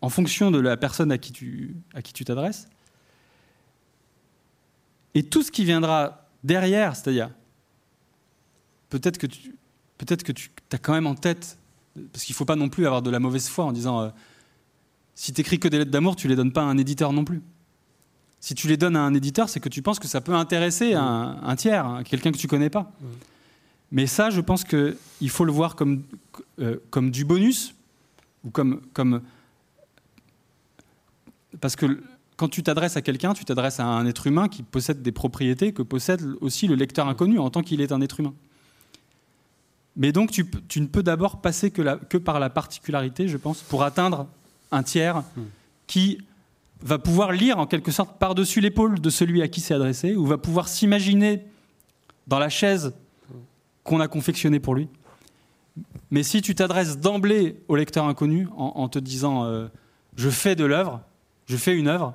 A: en fonction de la personne à qui tu t'adresses. Et tout ce qui viendra derrière, c'est-à-dire, peut-être que tu peut-être que tu as quand même en tête, parce qu'il ne faut pas non plus avoir de la mauvaise foi en disant, euh, si tu écris que des lettres d'amour, tu ne les donnes pas à un éditeur non plus. Si tu les donnes à un éditeur, c'est que tu penses que ça peut intéresser un, tiers, hein, quelqu'un que tu connais pas. Mais ça, je pense qu'il faut le voir comme, euh, comme du bonus, ou comme, comme parce que quand tu t'adresses à quelqu'un, tu t'adresses à un être humain qui possède des propriétés que possède aussi le lecteur inconnu en tant qu'il est un être humain. Mais donc tu, ne peux d'abord passer que, par la particularité, je pense, pour atteindre un tiers qui va pouvoir lire en quelque sorte par-dessus l'épaule de celui à qui c'est adressé, ou va pouvoir s'imaginer dans la chaise qu'on a confectionnée pour lui. Mais si tu t'adresses d'emblée au lecteur inconnu en, te disant euh, je fais de l'œuvre, je fais une œuvre,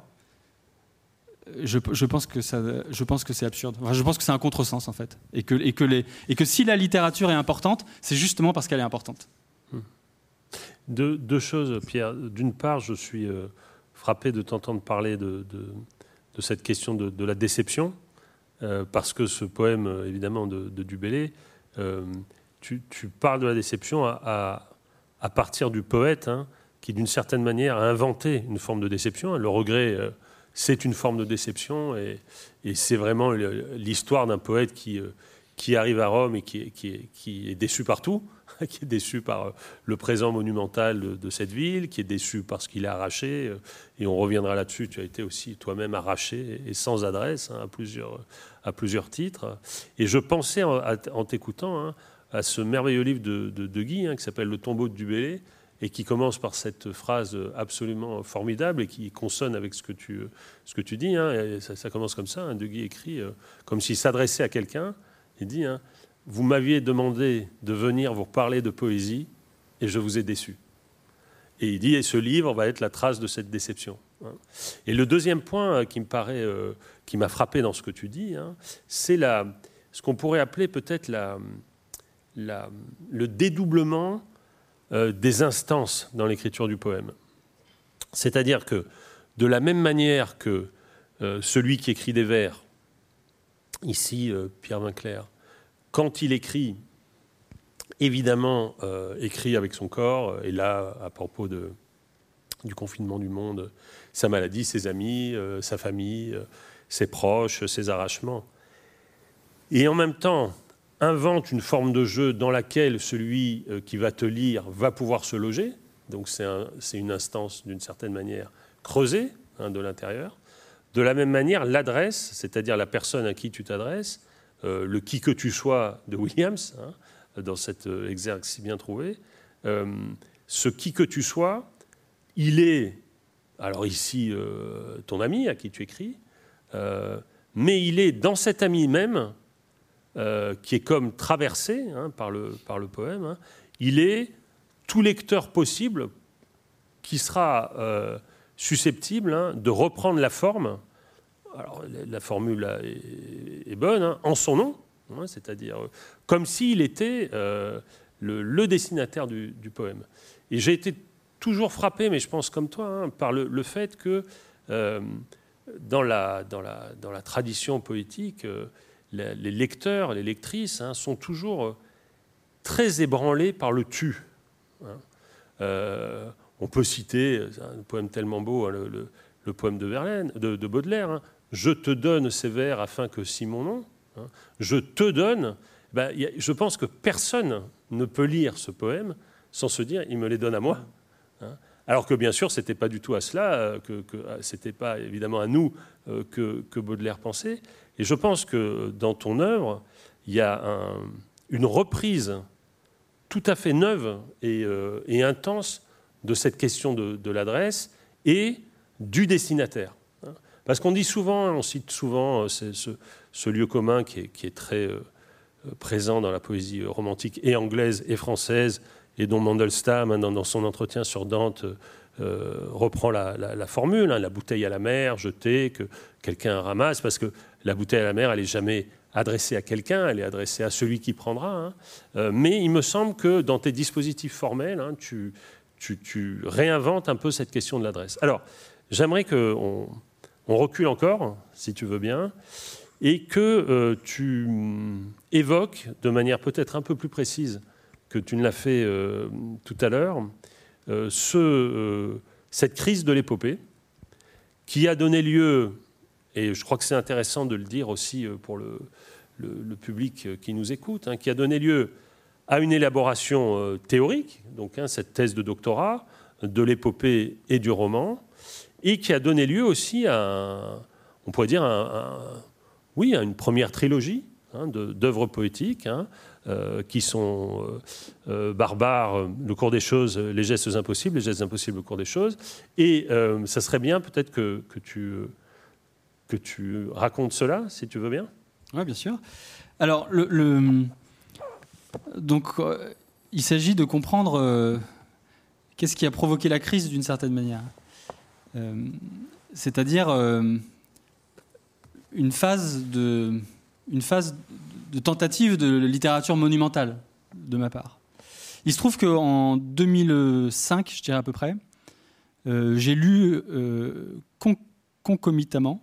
A: je, pense que ça, je pense que c'est absurde. je pense que c'est un contresens en fait, et que, et que, les, et que si la littérature est importante, c'est justement parce qu'elle est importante. Hmm.
B: Deux, choses, Pierre. D'une part, je suis euh, frappé de t'entendre parler de, de, cette question de, la déception, euh, parce que ce poème, évidemment, de, Dubélé, euh, tu, parles de la déception à, à, partir du poète, hein, qui d'une certaine manière a inventé une forme de déception. Le regret c'est une forme de déception et, c'est vraiment l'histoire d'un poète qui, euh, qui arrive à Rome et qui, qui, qui est déçu partout, qui est déçu par euh, le présent monumental de, cette ville, qui est déçu parce qu'il est arraché, euh, et on reviendra là-dessus, tu as été aussi toi-même arraché et sans adresse hein, à, plusieurs, à plusieurs titres. Et je pensais en, t'écoutant hein, à ce merveilleux livre de, de, Guy hein, qui s'appelle Le tombeau de Dubélé, et qui commence par cette phrase absolument formidable et qui consonne avec ce que tu, ce que tu dis. Hein, ça, commence comme ça, hein, De Guy écrit euh, comme s'il s'adressait à quelqu'un. Il dit hein, Vous m'aviez demandé de venir vous parler de poésie et je vous ai déçu. Et il dit Et ce livre va être la trace de cette déception. Hein. Et le deuxième point euh, qui me paraît, euh, qui m'a frappé dans ce que tu dis, c'est ce qu'on pourrait appeler peut-être la, la, le dédoublement euh, des instances dans l'écriture du poème. C'est-à-dire que de la même manière que euh, celui qui écrit des vers, ici euh, Pierre Vinclair, quand il écrit, évidemment, écrit avec son corps, et là, à propos du confinement du monde, sa maladie, ses amis, sa famille, ses proches, ses arrachements. Et en même temps, invente une forme de jeu dans laquelle celui euh, qui va te lire va pouvoir se loger. Donc c'est une instance d'une certaine manière creusée hein, de l'intérieur. De la même manière, l'adresse, c'est-à-dire la personne à qui tu t'adresses, euh, le qui que tu sois de Williams, hein, dans cet euh, exergue si bien trouvé, ce qui que tu sois, il est, alors ici, ton ami à qui tu écris, mais il est dans cet ami même euh, qui est comme traversé hein, par, le, par le poème, hein, il est tout lecteur possible qui sera euh, susceptible hein, de reprendre la forme, alors la formule est, bonne, en son nom, c'est-à-dire euh, comme s'il était le, destinataire du, poème. Et j'ai été toujours frappé, mais je pense comme toi, par le, le, fait que dans, la, dans, la, dans, la, tradition poétique, les lecteurs, les lectrices hein, sont toujours euh, très ébranlés par le tu. Hein. Euh, on peut citer un poème tellement beau, hein, le, poème de, Verlaine, de, Baudelaire. Je te donne ces vers afin que si mon nom. Je te donne. Ben, je pense que personne ne peut lire ce poème sans se dire il me les donne à moi. Alors que bien sûr, ce n'était pas du tout à cela, euh, que, que c'était pas évidemment à nous que Baudelaire pensait. Et je pense que dans ton œuvre, il y a une reprise tout à fait neuve euh, et, intense de cette question de, l'adresse et du destinataire. Parce qu'on dit souvent, on cite souvent euh, ce, lieu commun qui est, très euh, présent dans la poésie romantique et anglaise et française, et dont Mandelstam, hein, dans, son entretien sur Dante, reprend la, formule, hein, la bouteille à la mer, jetée, que quelqu'un ramasse, parce que la bouteille à la mer, elle n'est jamais adressée à quelqu'un, elle est adressée à celui qui prendra. Hein. Euh, mais il me semble que dans tes dispositifs formels, hein, tu, réinventes un peu cette question de l'adresse. Alors, j'aimerais qu'on on recule encore, si tu veux bien, et que euh, tu évoques de manière peut-être un peu plus précise que tu ne l'as fait euh, tout à l'heure, cette crise de l'épopée qui a donné lieu et je crois que c'est intéressant de le dire aussi euh, pour le, public euh, qui nous écoute, hein, qui a donné lieu à une élaboration euh, théorique, donc hein, cette thèse de doctorat, de l'épopée et du roman, et qui a donné lieu aussi à, on pourrait dire, oui, à une première trilogie hein, d'œuvres poétiques. Qui sont barbares, le cours des choses, les gestes impossibles, les gestes impossibles, le cours des choses. Et ça serait bien peut-être que, tu que tu racontes cela, si tu veux bien.
A: Oui, bien sûr. Alors, le, donc, euh, il s'agit de comprendre euh, qu'est-ce qui a provoqué la crise d'une certaine manière. Euh, c'est-à-dire une phase de une phase de tentative de littérature monumentale de ma part. Il se trouve qu'en 2005, je dirais à peu près, j'ai lu concomitamment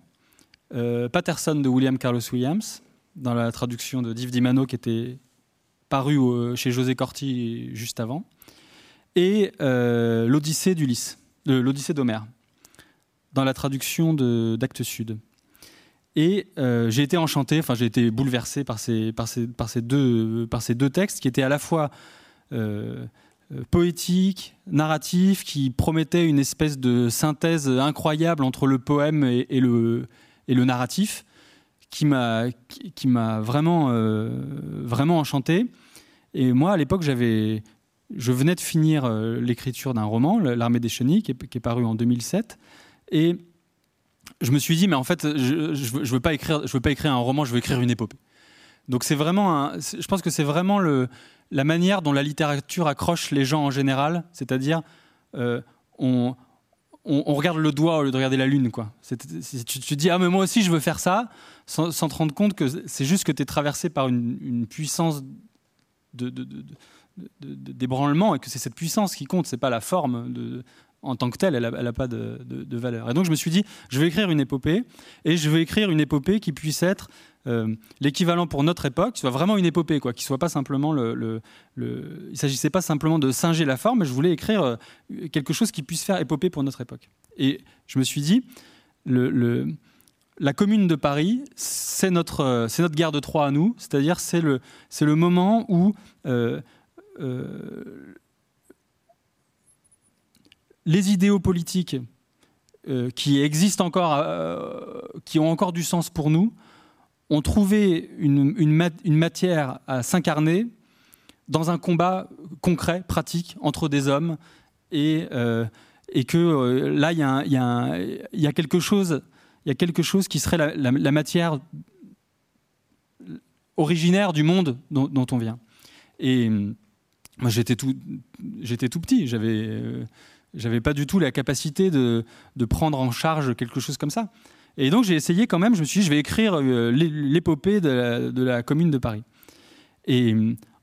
A: euh, Patterson de William Carlos Williams, dans la traduction de Div Dimano qui était paru chez José Corti juste avant, et euh, l'Odyssée d'Ulysse, l'Odyssée d'Homère. dans la traduction d'Actes Sud. Et euh, j'ai été enchanté, enfin j'ai été bouleversé par ces, deux, par ces deux textes qui étaient à la fois euh, poétiques, narratifs, qui promettaient une espèce de synthèse incroyable entre le poème et, le, et le narratif, qui m'a qui, m'a vraiment, vraiment enchanté. Et moi, à l'époque, j'avais, je venais de finir euh, l'écriture d'un roman, L'armée des chenilles, qui est, paru en 2007. Et je me suis dit, mais en fait, je ne veux, pas écrire, je veux pas écrire un roman, je veux écrire une épopée. Donc c'est vraiment, je pense que c'est vraiment le, la manière dont la littérature accroche les gens en général, c'est-à-dire euh, on, on, regarde le doigt au lieu de regarder la lune. Quoi. Tu, te dis, ah mais moi aussi je veux faire ça, sans, te rendre compte que c'est juste que tu es traversé par une, puissance de, de, d'ébranlement et que c'est cette puissance qui compte, c'est pas la forme de, en tant que telle, elle n'a pas de, valeur. Et donc je me suis dit, je vais écrire une épopée et je vais écrire une épopée qui puisse être euh, l'équivalent pour notre époque, qui soit vraiment une épopée, quoi, qui soit pas simplement le. il s'agissait pas simplement de singer la forme, mais je voulais écrire euh, quelque chose qui puisse faire épopée pour notre époque. Et je me suis dit, la commune de Paris, c'est notre, euh, c'est notre guerre de Troie à nous, c'est-à-dire c'est le, c'est le moment où les idéaux politiques euh, qui existent encore, euh, qui ont encore du sens pour nous, ont trouvé une, matière à s'incarner dans un combat concret, pratique, entre des hommes, et, et que là, il y, a quelque chose, il y a quelque chose qui serait la, matière originaire du monde dont, on vient. Et moi, j'étais tout, j'étais tout petit. J'avais, euh, j'avais pas du tout la capacité de, de, prendre en charge quelque chose comme ça. Et donc, j'ai essayé quand même. Je me suis dit, je vais écrire euh, l'épopée de, la commune de Paris. Et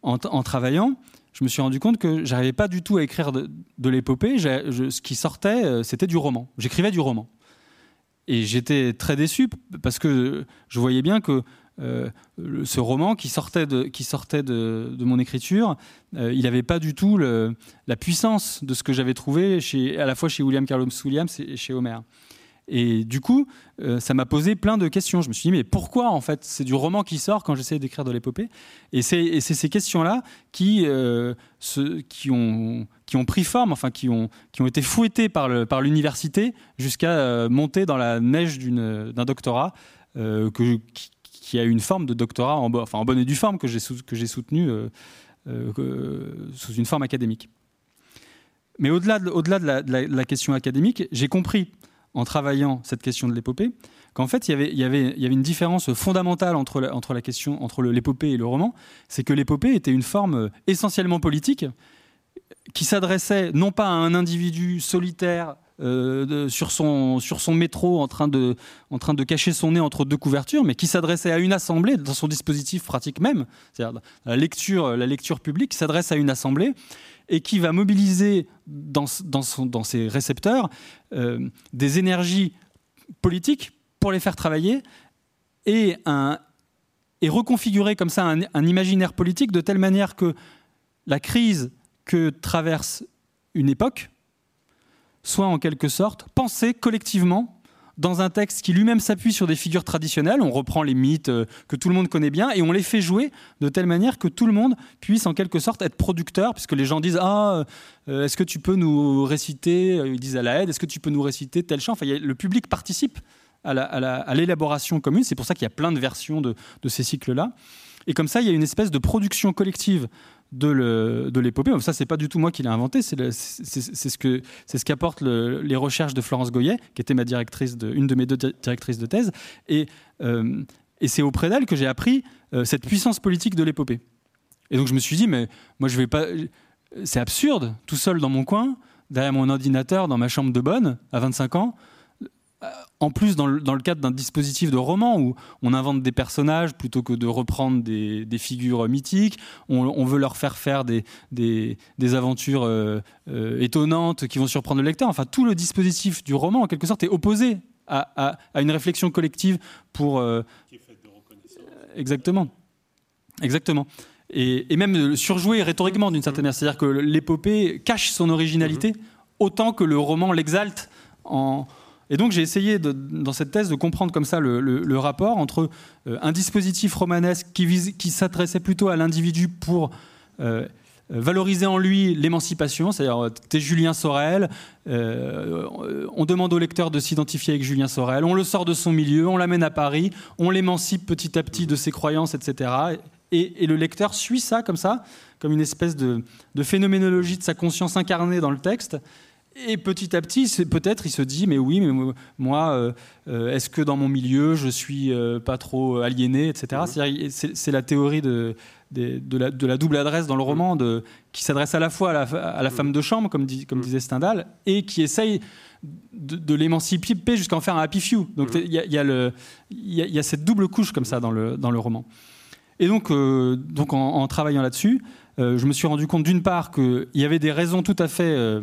A: en, en, travaillant, je me suis rendu compte que j'arrivais pas du tout à écrire de, de l'épopée. Ce qui sortait, euh, c'était du roman. J'écrivais du roman. Et j'étais très déçu parce que je voyais bien que euh, ce roman qui sortait de, qui sortait de, mon écriture, euh, il n'avait pas du tout la puissance de ce que j'avais trouvé à la fois chez William Carlos Williams et chez Homer. Et du coup, euh, ça m'a posé plein de questions. Je me suis dit, mais pourquoi en fait C'est du roman qui sort quand j'essaie d'écrire de l'épopée? Et c'est ces questions-là qui, qui, ont, qui ont pris forme, enfin qui ont, qui ont été fouettées par l'université jusqu'à monter dans la neige d'un doctorat que, qui, qui a une forme de doctorat en, enfin, en bonne et due forme que j'ai soutenu euh, euh, sous une forme académique. Mais au-delà de, au -delà de, la, question académique, j'ai compris en travaillant cette question de l'épopée qu'en fait il y, avait, il, y avait, y avait une différence fondamentale entre la, entre la question entre l'épopée et le roman, c'est que l'épopée était une forme essentiellement politique qui s'adressait non pas à un individu solitaire euh, sur, son, métro en train, de, cacher son nez entre deux couvertures, mais qui s'adressait à une assemblée dans son dispositif pratique même, c'est-à-dire la lecture, la publique, s'adresse à une assemblée et qui va mobiliser dans, ses récepteurs euh, des énergies politiques pour les faire travailler et, reconfigurer comme ça un imaginaire politique de telle manière que la crise que traverse une époque, soit en quelque sorte pensé collectivement dans un texte qui lui-même s'appuie sur des figures traditionnelles. On reprend les mythes euh, que tout le monde connaît bien et on les fait jouer de telle manière que tout le monde puisse en quelque sorte être producteur, puisque les gens disent Ah, euh, est-ce que tu peux nous réciter? Ils disent à la aide, est-ce que tu peux nous réciter tel chant? Enfin, Le public participe à l'élaboration commune. C'est pour ça qu'il y a plein de versions de ces cycles-là. Et comme ça, il y a une espèce de production collective de l'épopée. Ça, c'est pas du tout moi qui l'ai inventé, c'est ce que c'est ce qu'apportent les recherches de Florence Goyet, qui était ma directrice de, une de mes deux directrices de thèse, et, euh, et c'est auprès d'elle que j'ai appris euh, cette puissance politique de l'épopée. Et donc je me suis dit, mais moi je vais pas, c'est absurde, tout seul dans mon coin, derrière mon ordinateur, dans ma chambre de bonne, à 25 ans, en plus dans le, cadre d'un dispositif de roman où on invente des personnages plutôt que de reprendre des, figures mythiques, on, veut leur faire faire des, des, aventures euh, euh, étonnantes qui vont surprendre le lecteur. Enfin, tout le dispositif du roman, en quelque sorte, est opposé à, une réflexion collective pour... Euh, qui est faite de reconnaissance. Exactement. Exactement. Et, et, même surjouer rhétoriquement d'une certaine manière. C'est-à-dire que l'épopée cache son originalité mm-hmm. autant que le roman l'exalte en Et donc j'ai essayé dans cette thèse de comprendre comme ça le, rapport entre euh, un dispositif romanesque qui, s'adressait plutôt à l'individu pour euh, valoriser en lui l'émancipation, c'est-à-dire t'es Julien Sorel, on demande au lecteur de s'identifier avec Julien Sorel, on le sort de son milieu, on l'amène à Paris, on l'émancipe petit à petit de ses croyances, etc. Et, le lecteur suit ça comme ça, comme une espèce de, phénoménologie de sa conscience incarnée dans le texte. Et petit à petit, peut-être, il se dit, mais oui, mais moi, euh, euh, est-ce que dans mon milieu, je suis euh, pas trop aliéné, etc. C'est la théorie de, de, la, double adresse dans le roman, de, qui s'adresse à la fois à la, femme de chambre, comme, comme disait Stendhal, et qui essaye de, l'émanciper jusqu'à en faire un happy few. Donc il y, y, a, cette double couche comme ça dans le, dans le roman. Et donc, euh, donc en, travaillant là-dessus, je me suis rendu compte d'une part qu'il y avait des raisons tout à fait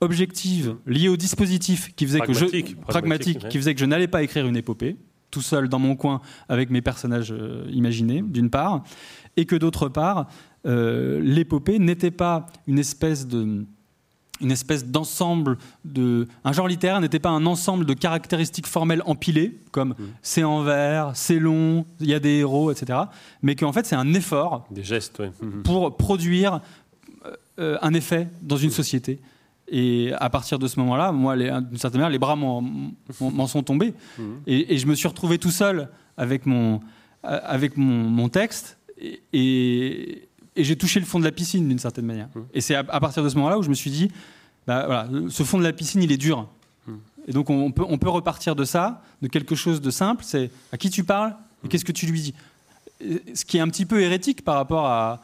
A: euh, objectives liées au dispositif qui faisait que je pragmatique, qui faisait que je n'allais pas écrire une épopée tout seul dans mon coin avec mes personnages imaginés, d'une part, et que d'autre part, l'épopée n'était pas une espèce de une espèce d'ensemble de. Un genre littéraire n'était pas un ensemble de caractéristiques formelles empilées, comme mm. c'est en vers, c'est long, il y a des héros, etc. Mais qu'en fait, c'est un effort.
B: Des gestes.
A: Pour produire euh, un effet dans une société. Et à partir de ce moment-là, moi, d'une certaine manière, les bras m'en sont tombés. Mm-hmm. Et, je me suis retrouvé tout seul avec mon, avec mon, texte. et, et j'ai touché le fond de la piscine d'une certaine manière. Mmh. Et c'est à, partir de ce moment-là où je me suis dit, bah, voilà, ce fond de la piscine, il est dur. Mmh. Et donc on peut, on peut repartir de ça, de quelque chose de simple, c'est à qui tu parles et mmh. qu'est-ce que tu lui dis? Ce qui est un petit peu hérétique par rapport à,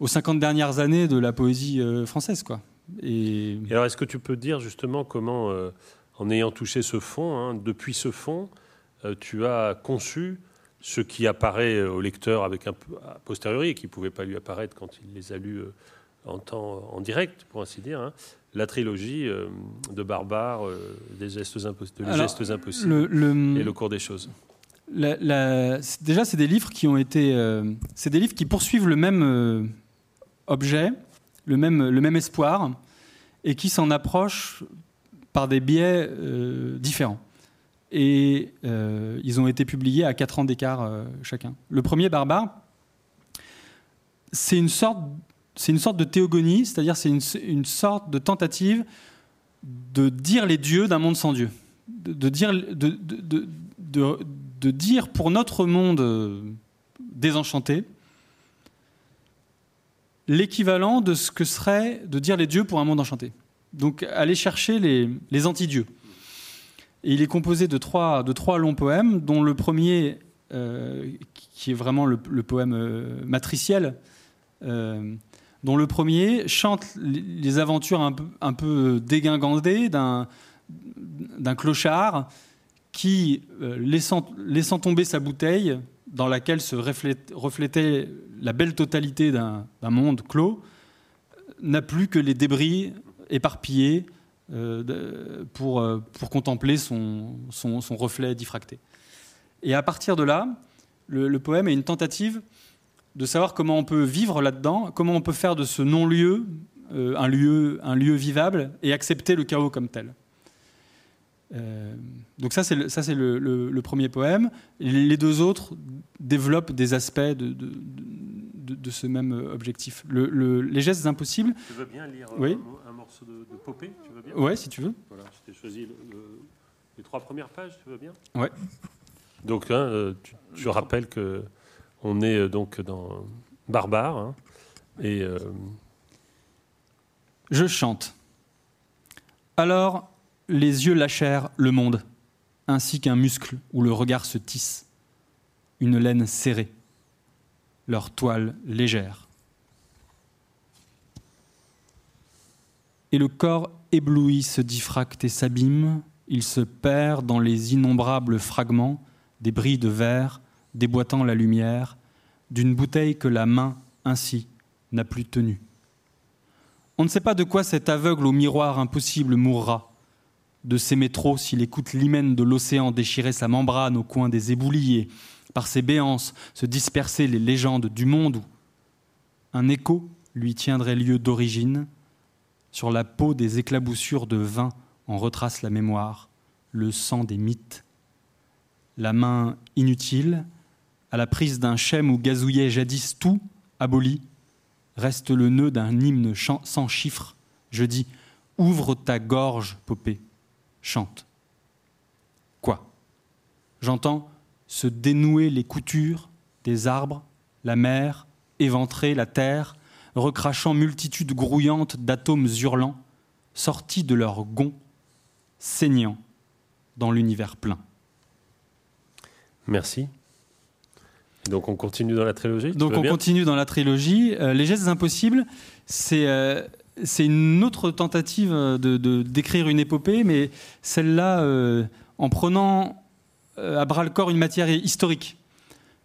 A: aux 50 dernières années de la poésie euh, française. Quoi.
B: Et... alors est-ce que tu peux dire justement comment, euh, en ayant touché ce fond, hein, depuis ce fond, euh, tu as conçu ce qui apparaît au lecteur avec un peu a posteriori et qui ne pouvait pas lui apparaître quand il les a lus euh, en temps en direct, pour ainsi dire, hein. la trilogie euh, de Barbare, euh, des gestes, gestes impossibles et le cours des choses.
A: déjà, c'est des livres qui ont été, c'est des livres qui poursuivent le même objet, le même, le même espoir, et qui s'en approchent par des biais différents et euh, ils ont été publiés à 4 ans d'écart euh, chacun. Le premier, Barbare, c'est une sorte, c'est une sorte de théogonie, c'est-à-dire c'est une, sorte de tentative de dire les dieux d'un monde sans Dieu, de, dire, de, de, dire pour notre monde euh, désenchanté l'équivalent de ce que serait de dire les dieux pour un monde enchanté. Donc aller chercher les, les anti-dieux il est composé de trois, de trois longs poèmes, dont le premier, euh, qui est vraiment le, poème euh, matriciel, euh, dont le premier chante les aventures un peu, un peu dégingandées d'un, clochard qui, laissant, laissant tomber sa bouteille, dans laquelle se reflétait la belle totalité d'un, monde clos, n'a plus que les débris éparpillés euh, pour, euh, pour contempler son, reflet diffracté. Et à partir de là, le, poème est une tentative de savoir comment on peut vivre là-dedans, comment on peut faire de ce non-lieu euh, un, lieu, vivable et accepter le chaos comme tel. donc ça, c'est le, premier poème. Les deux autres développent des aspects de, de, ce même objectif. les gestes impossibles...
B: Tu veux bien lire
A: oui
B: de, Popé, tu veux bien
A: Ouais, si tu veux.
B: Voilà, je t'ai choisi les trois premières pages, tu veux bien
A: Ouais.
B: Donc, hein, euh, tu, rappelles que on est euh, donc dans Barbare hein, et euh,
A: je chante. Alors, les yeux lâchèrent le monde, ainsi qu'un muscle où le regard se tisse, une laine serrée, leur toile légère. et le corps ébloui se diffracte et s'abîme, il se perd dans les innombrables fragments des bris de verre déboîtant la lumière d'une bouteille que la main, ainsi, n'a plus tenue. On ne sait pas de quoi cet aveugle au miroir impossible mourra, de s'aimer trop s'il écoute l'hymen de l'océan déchirer sa membrane au coin des éboulis et, par ses béances, se disperser les légendes du monde où un écho lui tiendrait lieu d'origine, sur la peau des éclaboussures de vin en retrace la mémoire, le sang des mythes. La main inutile, à la prise d'un chême où gazouillait jadis tout, aboli, reste le nœud d'un hymne sans chiffres. Je dis Ouvre ta gorge, Popée, chante. Quoi? J'entends se dénouer les coutures des arbres, la mer, éventrer la terre, recrachant multitude grouillante d'atomes hurlants, sortis de leur gonds, saignant dans l'univers plein.
B: Merci. Donc on continue dans la trilogie
A: Donc on continue dans la trilogie. Euh, les gestes impossibles, c'est euh, c'est une autre tentative de d'écrire une épopée, mais celle-là euh, en prenant à bras le corps une matière historique.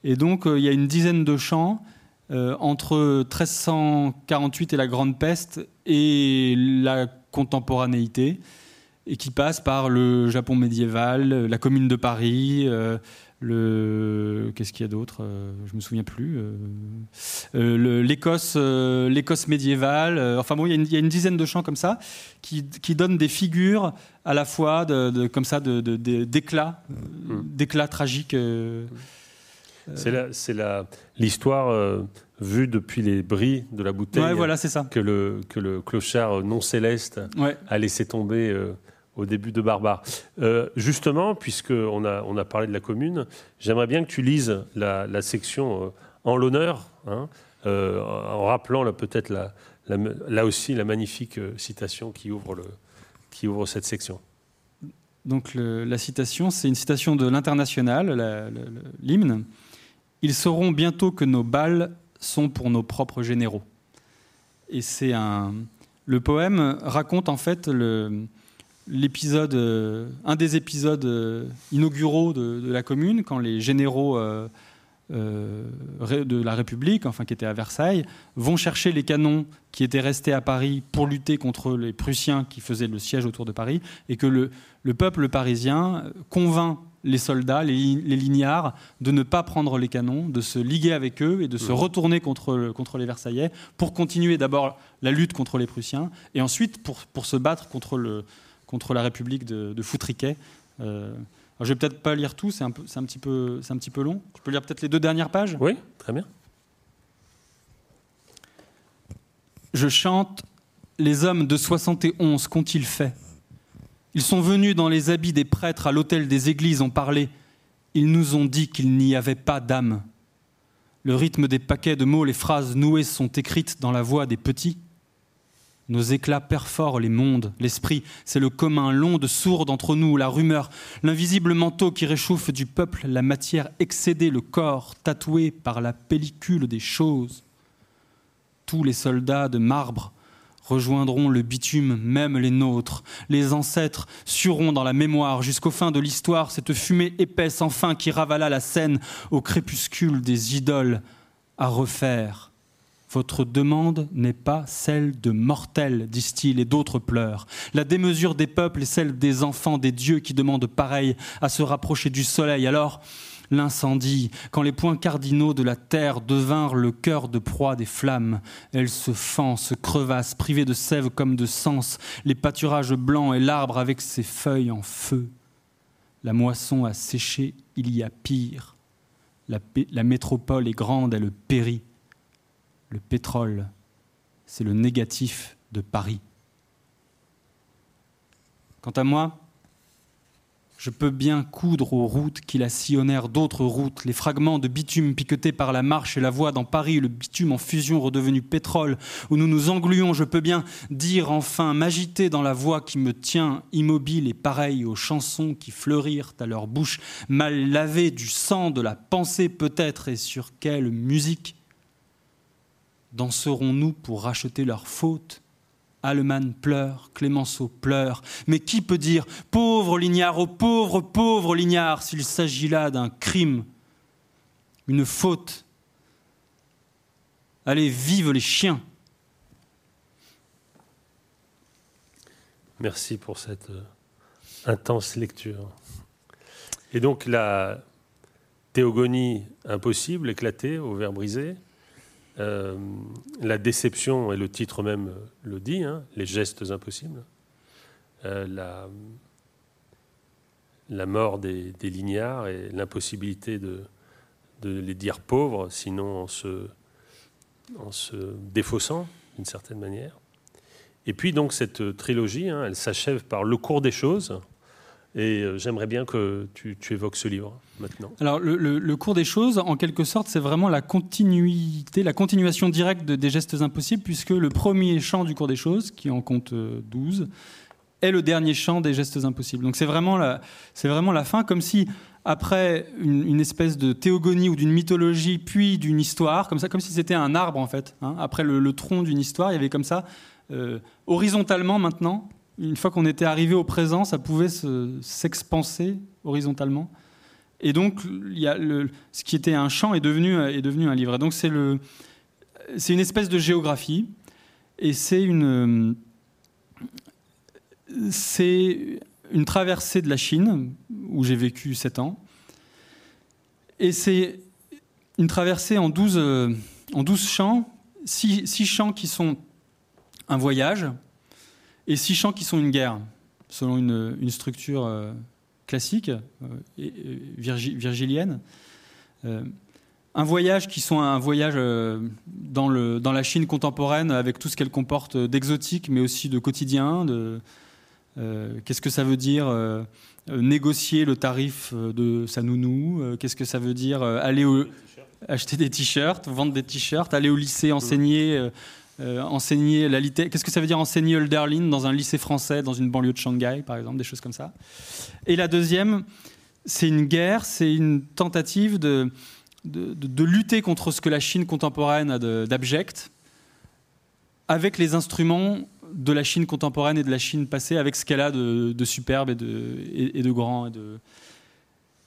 A: Et donc il y a une dizaine de chants entre 1348 et la Grande Peste et la contemporanéité, et qui passent par le Japon médiéval, la Commune de Paris le qu'est-ce qu'il y a d'autre euh, Je me souviens plus. Euh, euh, l'Écosse, l'Écosse médiévale. enfin bon, il y, a une dizaine de chants comme ça qui, qui donnent des figures à la fois de, comme ça de, d'éclats, hmm. d'éclats tragiques.
B: c'est la, l'histoire vue depuis les bris de la bouteille.
A: Ouais, voilà, c'est ça.
B: Que le, que le clochard non céleste a laissé tomber au début de Barbare. Euh, justement, puisqu'on a, on a parlé de la commune, j'aimerais bien que tu lises la, section euh, en l'honneur, hein, euh, en rappelant peut-être là aussi la magnifique citation qui ouvre, le, qui ouvre cette section.
A: Donc la citation, c'est une citation de l'international, l'hymne. Ils sauront bientôt que nos balles sont pour nos propres généraux. Et c'est un. Le poème raconte en fait le, l'épisode, euh, un des épisodes euh, inauguraux de, la commune, quand les généraux euh, de la République, enfin qui étaient à Versailles, vont chercher les canons qui étaient restés à Paris pour lutter contre les Prussiens qui faisaient le siège autour de Paris, et que le, peuple parisien convainc les soldats, les, lignards, de ne pas prendre les canons, de se liguer avec eux et de se mmh. retourner contre, contre les Versaillais pour continuer d'abord la lutte contre les Prussiens et ensuite pour, pour se battre contre le, contre la République de, Foutriquet. Euh, je vais peut-être pas lire tout, c'est un, un, petit peu, un petit peu long. Je peux lire peut-être les deux dernières pages?
B: Oui, très bien.
A: Je chante Les hommes de 71 qu'ont-ils fait? Ils sont venus dans les habits des prêtres à l'hôtel des églises, ont parlé. Ils nous ont dit qu'il n'y avait pas d'âme. Le rythme des paquets de mots, les phrases nouées sont écrites dans la voix des petits. Nos éclats perforent les mondes, l'esprit, c'est le commun, l'onde sourde entre nous, la rumeur, l'invisible manteau qui réchauffe du peuple, la matière excédée, le corps tatoué par la pellicule des choses. Tous les soldats de marbre rejoindront le bitume, même les nôtres. Les ancêtres sueront dans la mémoire jusqu'au fin de l'histoire cette fumée épaisse enfin qui ravala la scène au crépuscule des idoles à refaire votre demande n'est pas celle de mortels, disent-ils, et d'autres pleurent. La démesure des peuples est celle des enfants des dieux qui demandent pareil à se rapprocher du soleil. Alors, l'incendie, quand les points cardinaux de la terre devinrent le cœur de proie des flammes, elles se fend, se crevassent, privées de sève comme de sens, les pâturages blancs et l'arbre avec ses feuilles en feu. La moisson a séché, il y a pire. La, la métropole est grande, elle périt le pétrole, c'est le négatif de Paris. Quant à moi, je peux bien coudre aux routes qui la sillonnèrent d'autres routes, les fragments de bitume piquetés par la marche et la voie dans Paris, le bitume en fusion redevenu pétrole, où nous nous engluons, je peux bien dire enfin, m'agiter dans la voix qui me tient immobile et pareille aux chansons qui fleurirent à leur bouche, mal lavées du sang de la pensée peut-être, et sur quelle musique danserons-nous pour racheter leurs fautes? Allemann pleure, Clémenceau pleure, mais qui peut dire pauvre lignard, oh pauvre, pauvre lignard, s'il s'agit là d'un crime, une faute. Allez, vive les chiens!
B: Merci pour cette euh, intense lecture. Et donc la théogonie impossible, éclatée, au verre brisé, euh, la déception, et le titre même le dit, hein, les gestes impossibles. Euh, la mort des, lignards et l'impossibilité de, de, les dire pauvres, sinon en se, en se défaussant d'une certaine manière. Et puis donc cette trilogie, hein, elle s'achève par le cours des choses. Et euh, j'aimerais bien que tu, évoques ce livre
A: Alors le, cours des choses, en quelque sorte, c'est vraiment la continuité, la continuation directe des gestes impossibles, puisque le premier chant du cours des choses, qui en compte 12, euh, est le dernier chant des gestes impossibles. Donc c'est vraiment la, c'est vraiment la fin, comme si après une, espèce de théogonie ou d'une mythologie, puis d'une histoire, comme ça, comme si c'était un arbre en fait. Hein. Après le, tronc d'une histoire, il y avait comme ça, euh, horizontalement maintenant, une fois qu'on était arrivé au présent, ça pouvait s'expanser horizontalement. Et donc, ce qui était un chant est devenu, un livre. Et donc, c'est une espèce de géographie. Et c'est une, traversée de la Chine, où j'ai vécu sept ans. Et c'est une traversée en 12, en 12 champs, six, six champs qui sont un voyage, et six champs qui sont une guerre, selon une, structure euh, classique, euh, virgilienne. Euh, un voyage qui sont un voyage dans, le, dans la Chine contemporaine avec tout ce qu'elle comporte d'exotique, mais aussi de quotidien. De, qu'est-ce que ça veut dire négocier le tarif de sa nounou Qu'est-ce que ça veut dire aller acheter des t-shirts, vendre des t-shirts, aller au lycée enseigner euh, enseigner la Qu'est-ce que ça veut dire enseigner Hölderlin dans un lycée français, dans une banlieue de Shanghai, par exemple, des choses comme ça? Et la deuxième, c'est une guerre, c'est une tentative de, de, lutter contre ce que la Chine contemporaine a d'abject, avec les instruments de la Chine contemporaine et de la Chine passée, avec ce qu'elle a de, superbe et de, et, de grand.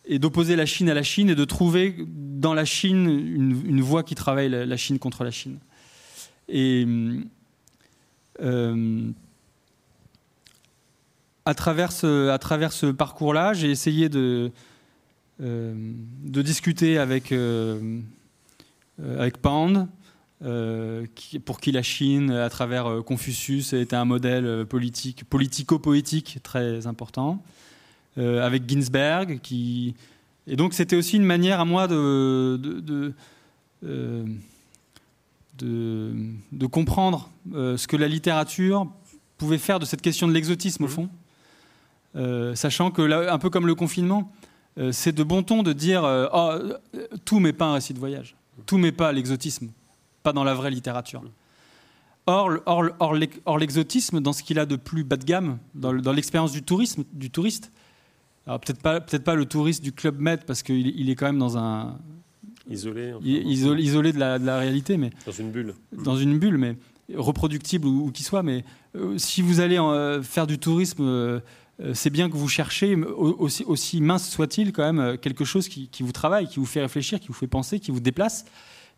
A: Et d'opposer la Chine à la Chine et de trouver dans la Chine une, voie qui travaille la Chine contre la Chine. Et euh, à, travers ce, parcours-là, j'ai essayé de, euh, de discuter avec, euh, avec Pound, pour qui la Chine, à travers Confucius, était un modèle politique, politico-poétique très important, avec Ginsberg, qui... Et donc c'était aussi une manière à moi de de, comprendre euh, ce que la littérature pouvait faire de cette question de l'exotisme au fond, euh, sachant que là, un peu comme le confinement, euh, c'est de bon ton de dire oh, tout mais pas un récit de voyage, tout mais pas l'exotisme, pas dans la vraie littérature. Or, or, l'exotisme, dans ce qu'il a de plus bas de gamme, dans, l'expérience du tourisme, du touriste, alors peut-être pas, peut-être pas le touriste du Club Med parce qu'il il est quand même dans un,
B: Isolé,
A: isolé, de, la, réalité, mais
B: dans une bulle.
A: Dans une bulle, mais reproductible ou, qui soit. Mais euh, si vous allez euh, faire du tourisme, euh, c'est bien que vous cherchez, aussi, aussi mince soit-il, quand même, quelque chose qui, vous travaille, qui vous fait réfléchir, qui vous fait penser, qui vous déplace.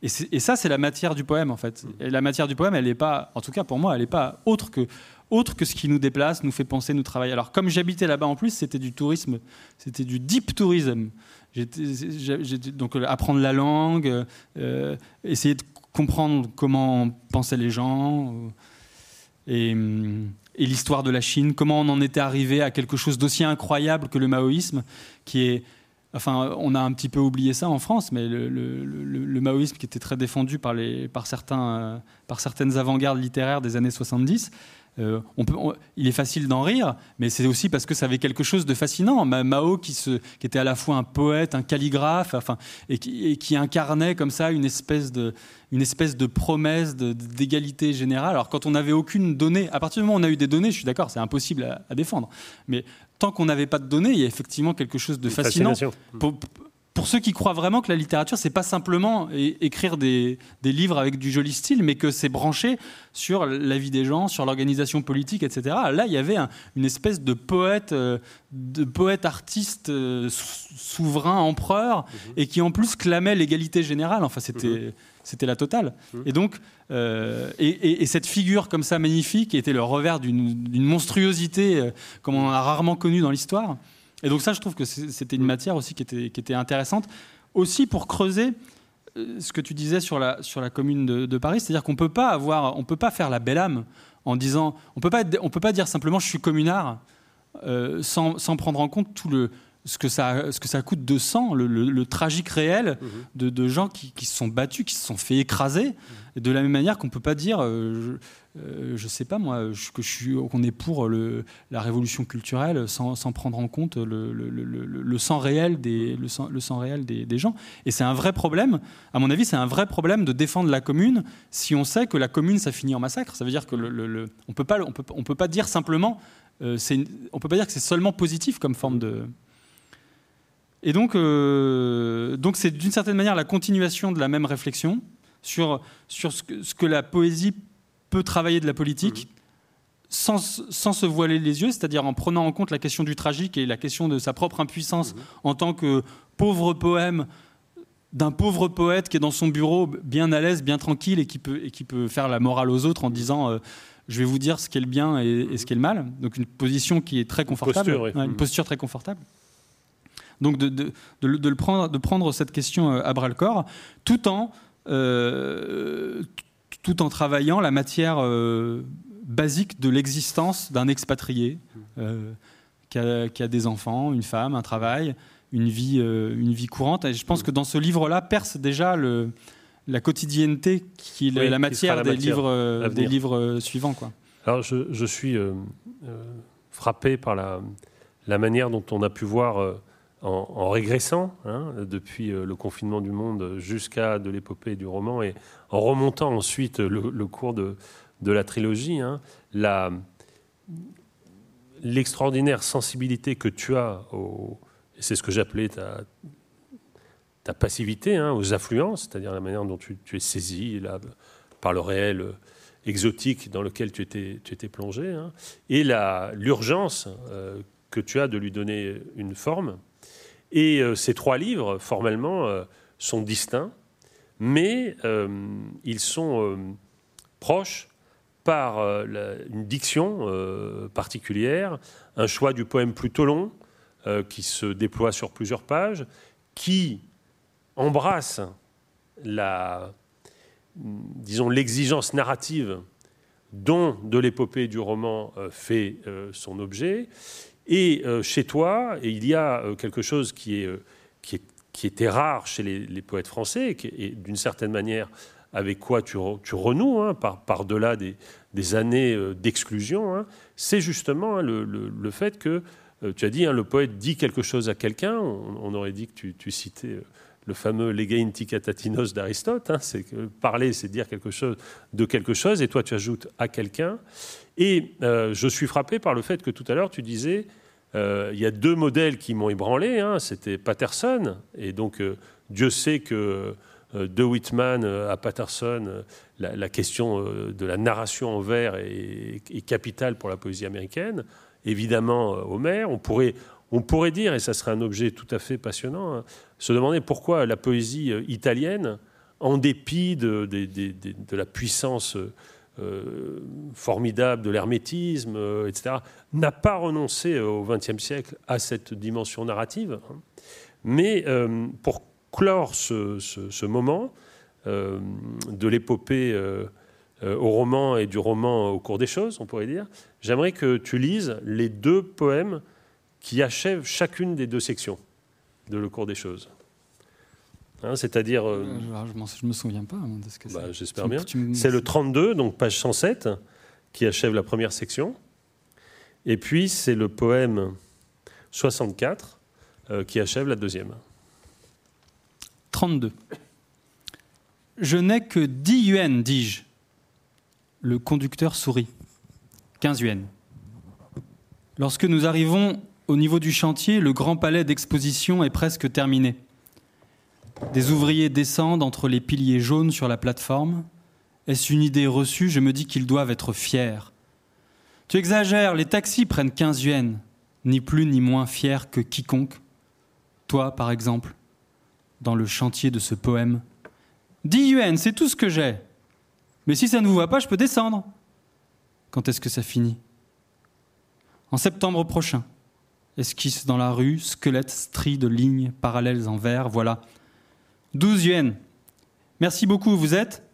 A: Et, et ça, c'est la matière du poème, en fait. Mm. Et la matière du poème, elle n'est pas, en tout cas pour moi, elle n'est pas autre que autre que ce qui nous déplace, nous fait penser, nous travailler. Alors, comme j'habitais là-bas en plus, c'était du tourisme, c'était du deep tourisme donc euh, apprendre la langue, euh, essayer de comprendre comment pensaient les gens et, l'histoire de la Chine, comment on en était arrivé à quelque chose d'aussi incroyable que le maoïsme, qui est Enfin, on a un petit peu oublié ça en France, mais le, maoïsme qui était très défendu par, certains, euh, par certaines avant-gardes littéraires des années 70, euh, on peut, il est facile d'en rire, mais c'est aussi parce que ça avait quelque chose de fascinant. Mao, qui, se, qui était à la fois un poète, un calligraphe, enfin, et, qui, incarnait comme ça une espèce de, une espèce de promesse d'égalité générale. Alors quand on n'avait aucune donnée, à partir du moment où on a eu des données, je suis d'accord, c'est impossible à, défendre. Mais tant qu'on n'avait pas de données, il y a effectivement quelque chose de fascinant pour ceux qui croient vraiment que la littérature, c'est pas simplement écrire des, livres avec du joli style, mais que c'est branché sur la vie des gens, sur l'organisation politique, etc. Là, il y avait une espèce de poète, euh, de poète artiste euh, souverain, empereur, mhm. et qui en plus clamait l'égalité générale. Enfin, c'était. Mhm. C'était la totale. Mhm. Et donc, euh, et, cette figure comme ça magnifique était le revers d'une monstruosité comme on en a rarement connu dans l'histoire. Et donc ça, je trouve que c'était une matière aussi qui était, qui était intéressante, aussi pour creuser euh, ce que tu disais sur la, sur la commune de, Paris, c'est-à-dire qu'on peut pas avoir, on peut pas faire la belle âme en disant, on peut pas, on peut pas dire simplement je suis communard euh, sans, sans, prendre en compte tout le, ce que ça, ce que ça coûte de sang, le, tragique réel
B: Mhm.
A: de, de gens qui, qui se sont battus, qui se sont fait écraser. Et de la même manière qu'on peut pas dire, euh, je, euh, je sais pas moi, je- que je suis, qu'on est pour le, la révolution culturelle sans, sans prendre en compte le, sang réel des, le sang, le sang réel des, des gens. Et c'est un vrai problème. À mon avis, c'est un vrai problème de défendre la commune si on sait que la commune ça finit en massacre. Ça veut dire que le, le- le- on peut pas, on peut, on peut pas dire simplement, euh, une- on peut pas dire que c'est seulement positif comme forme de et donc, euh, donc c'est d'une certaine manière la continuation de la même réflexion sur, sur ce, que, ce que la poésie peut travailler de la politique sans, sans se voiler les yeux, c'est-à-dire en prenant en compte la question du tragique et la question de sa propre impuissance en tant que pauvre poème d'un pauvre poète qui est dans son bureau bien à l'aise, bien tranquille et qui peut, et qui peut faire la morale aux autres en disant euh, je vais vous dire ce qui est le bien et, et ce qui est le mal. Donc une position qui est très confortable,
B: posture, oui.
A: Ouais, une
B: Mhm.
A: posture très confortable. Donc de, de- de le- de le prendre, de prendre cette question euh, à bras le corps, tout en, euh, tout en travaillant la matière euh, basique de l'existence d'un expatrié euh, qui, a, qui a des enfants, une femme, un travail, une vie, une vie courante. Et je pense que dans ce livre-là perce déjà le, la quotidienneté qui est la-
B: Oui,
A: la
B: qui
A: matière,
B: la
A: des,
B: matière
A: livres, des livres suivants. Quoi.
B: Alors, je, je suis frappé par la, la manière dont on a pu voir, en, régressant, hein, depuis euh, le confinement du monde jusqu'à de l'épopée du roman, et en remontant ensuite le, cours de, la trilogie, hein, l'extraordinaire sensibilité que tu as, au, c'est ce que j'appelais ta, passivité, hein, aux affluences, c'est-à-dire la manière dont tu, es saisi par le réel exotique dans lequel tu étais, plongé, et l'urgence euh, que tu as de lui donner une forme. Et euh, ces trois livres, formellement, euh, sont distincts, mais euh, ils sont proches par une diction particulière, un choix du poème plutôt long, qui se déploie sur plusieurs pages, qui embrasse la, disons, l'exigence narrative dont de l'épopée du roman fait son objet. Et euh, chez toi, il y a euh, quelque chose euh, qui, était rare chez les, poètes français, et, d'une certaine manière avec quoi tu, re- tu renoues, hein, par, par-delà des, années d'exclusion, hein, c'est justement hein, le, fait que, tu as dit, le poète dit quelque chose à quelqu'un, on, aurait dit que tu, citais le fameux legainti catatinos d'Aristote, hein, c'est parler, c'est dire quelque chose de quelque chose, et toi tu ajoutes à quelqu'un. Et euh, je suis frappé par le fait que tout à l'heure tu disais, euh, il y a deux modèles qui m'ont ébranlé, hein, c'était Patterson, et donc euh, Dieu sait que de Whitman à Patterson, la, question de la narration en vers est, est capitale pour la poésie américaine. Évidemment, Homère, on pourrait, on pourrait dire, et ça serait un objet tout à fait passionnant, hein, se demander pourquoi la poésie euh, italienne, en dépit de, la puissance euh, formidable de l'hermétisme, euh, etc., n'a pas renoncé au XXe siècle à cette dimension narrative. hein. Mais pour clore ce, moment de l'épopée au roman et du roman au cours des choses, on pourrait dire, j'aimerais que tu lises les deux poèmes qui achèvent chacune des deux sections de Le cours des choses. Hein, C'est-à-dire, euh,
A: Euh, je, je me souviens pas hein, de ce que
B: bah,
A: c'est.
B: j'espère bien, c'est le 32, donc page 107, qui achève la première section. Et puis, c'est le poème 64 euh, qui achève la deuxième.
A: 32. Je n'ai que 10 yuan, dis-je. Le conducteur sourit. 15 yuan. Lorsque nous arrivons au niveau du chantier, le grand palais d'exposition est presque terminé. Des ouvriers descendent entre les piliers jaunes sur la plateforme. Est-ce une idée reçue? Je me dis qu'ils doivent être fiers. Tu exagères, les taxis prennent 15 yuan. Ni plus ni moins fiers que quiconque. Toi, par exemple dans le chantier de ce poème. 10 yuan, c'est tout ce que j'ai. Mais si ça ne vous va pas, je peux descendre. Quand est-ce que ça finit? En septembre prochain. Esquisse dans la rue, squelette, strie de lignes parallèles en vert, voilà. 12 yuan. Merci beaucoup, vous êtes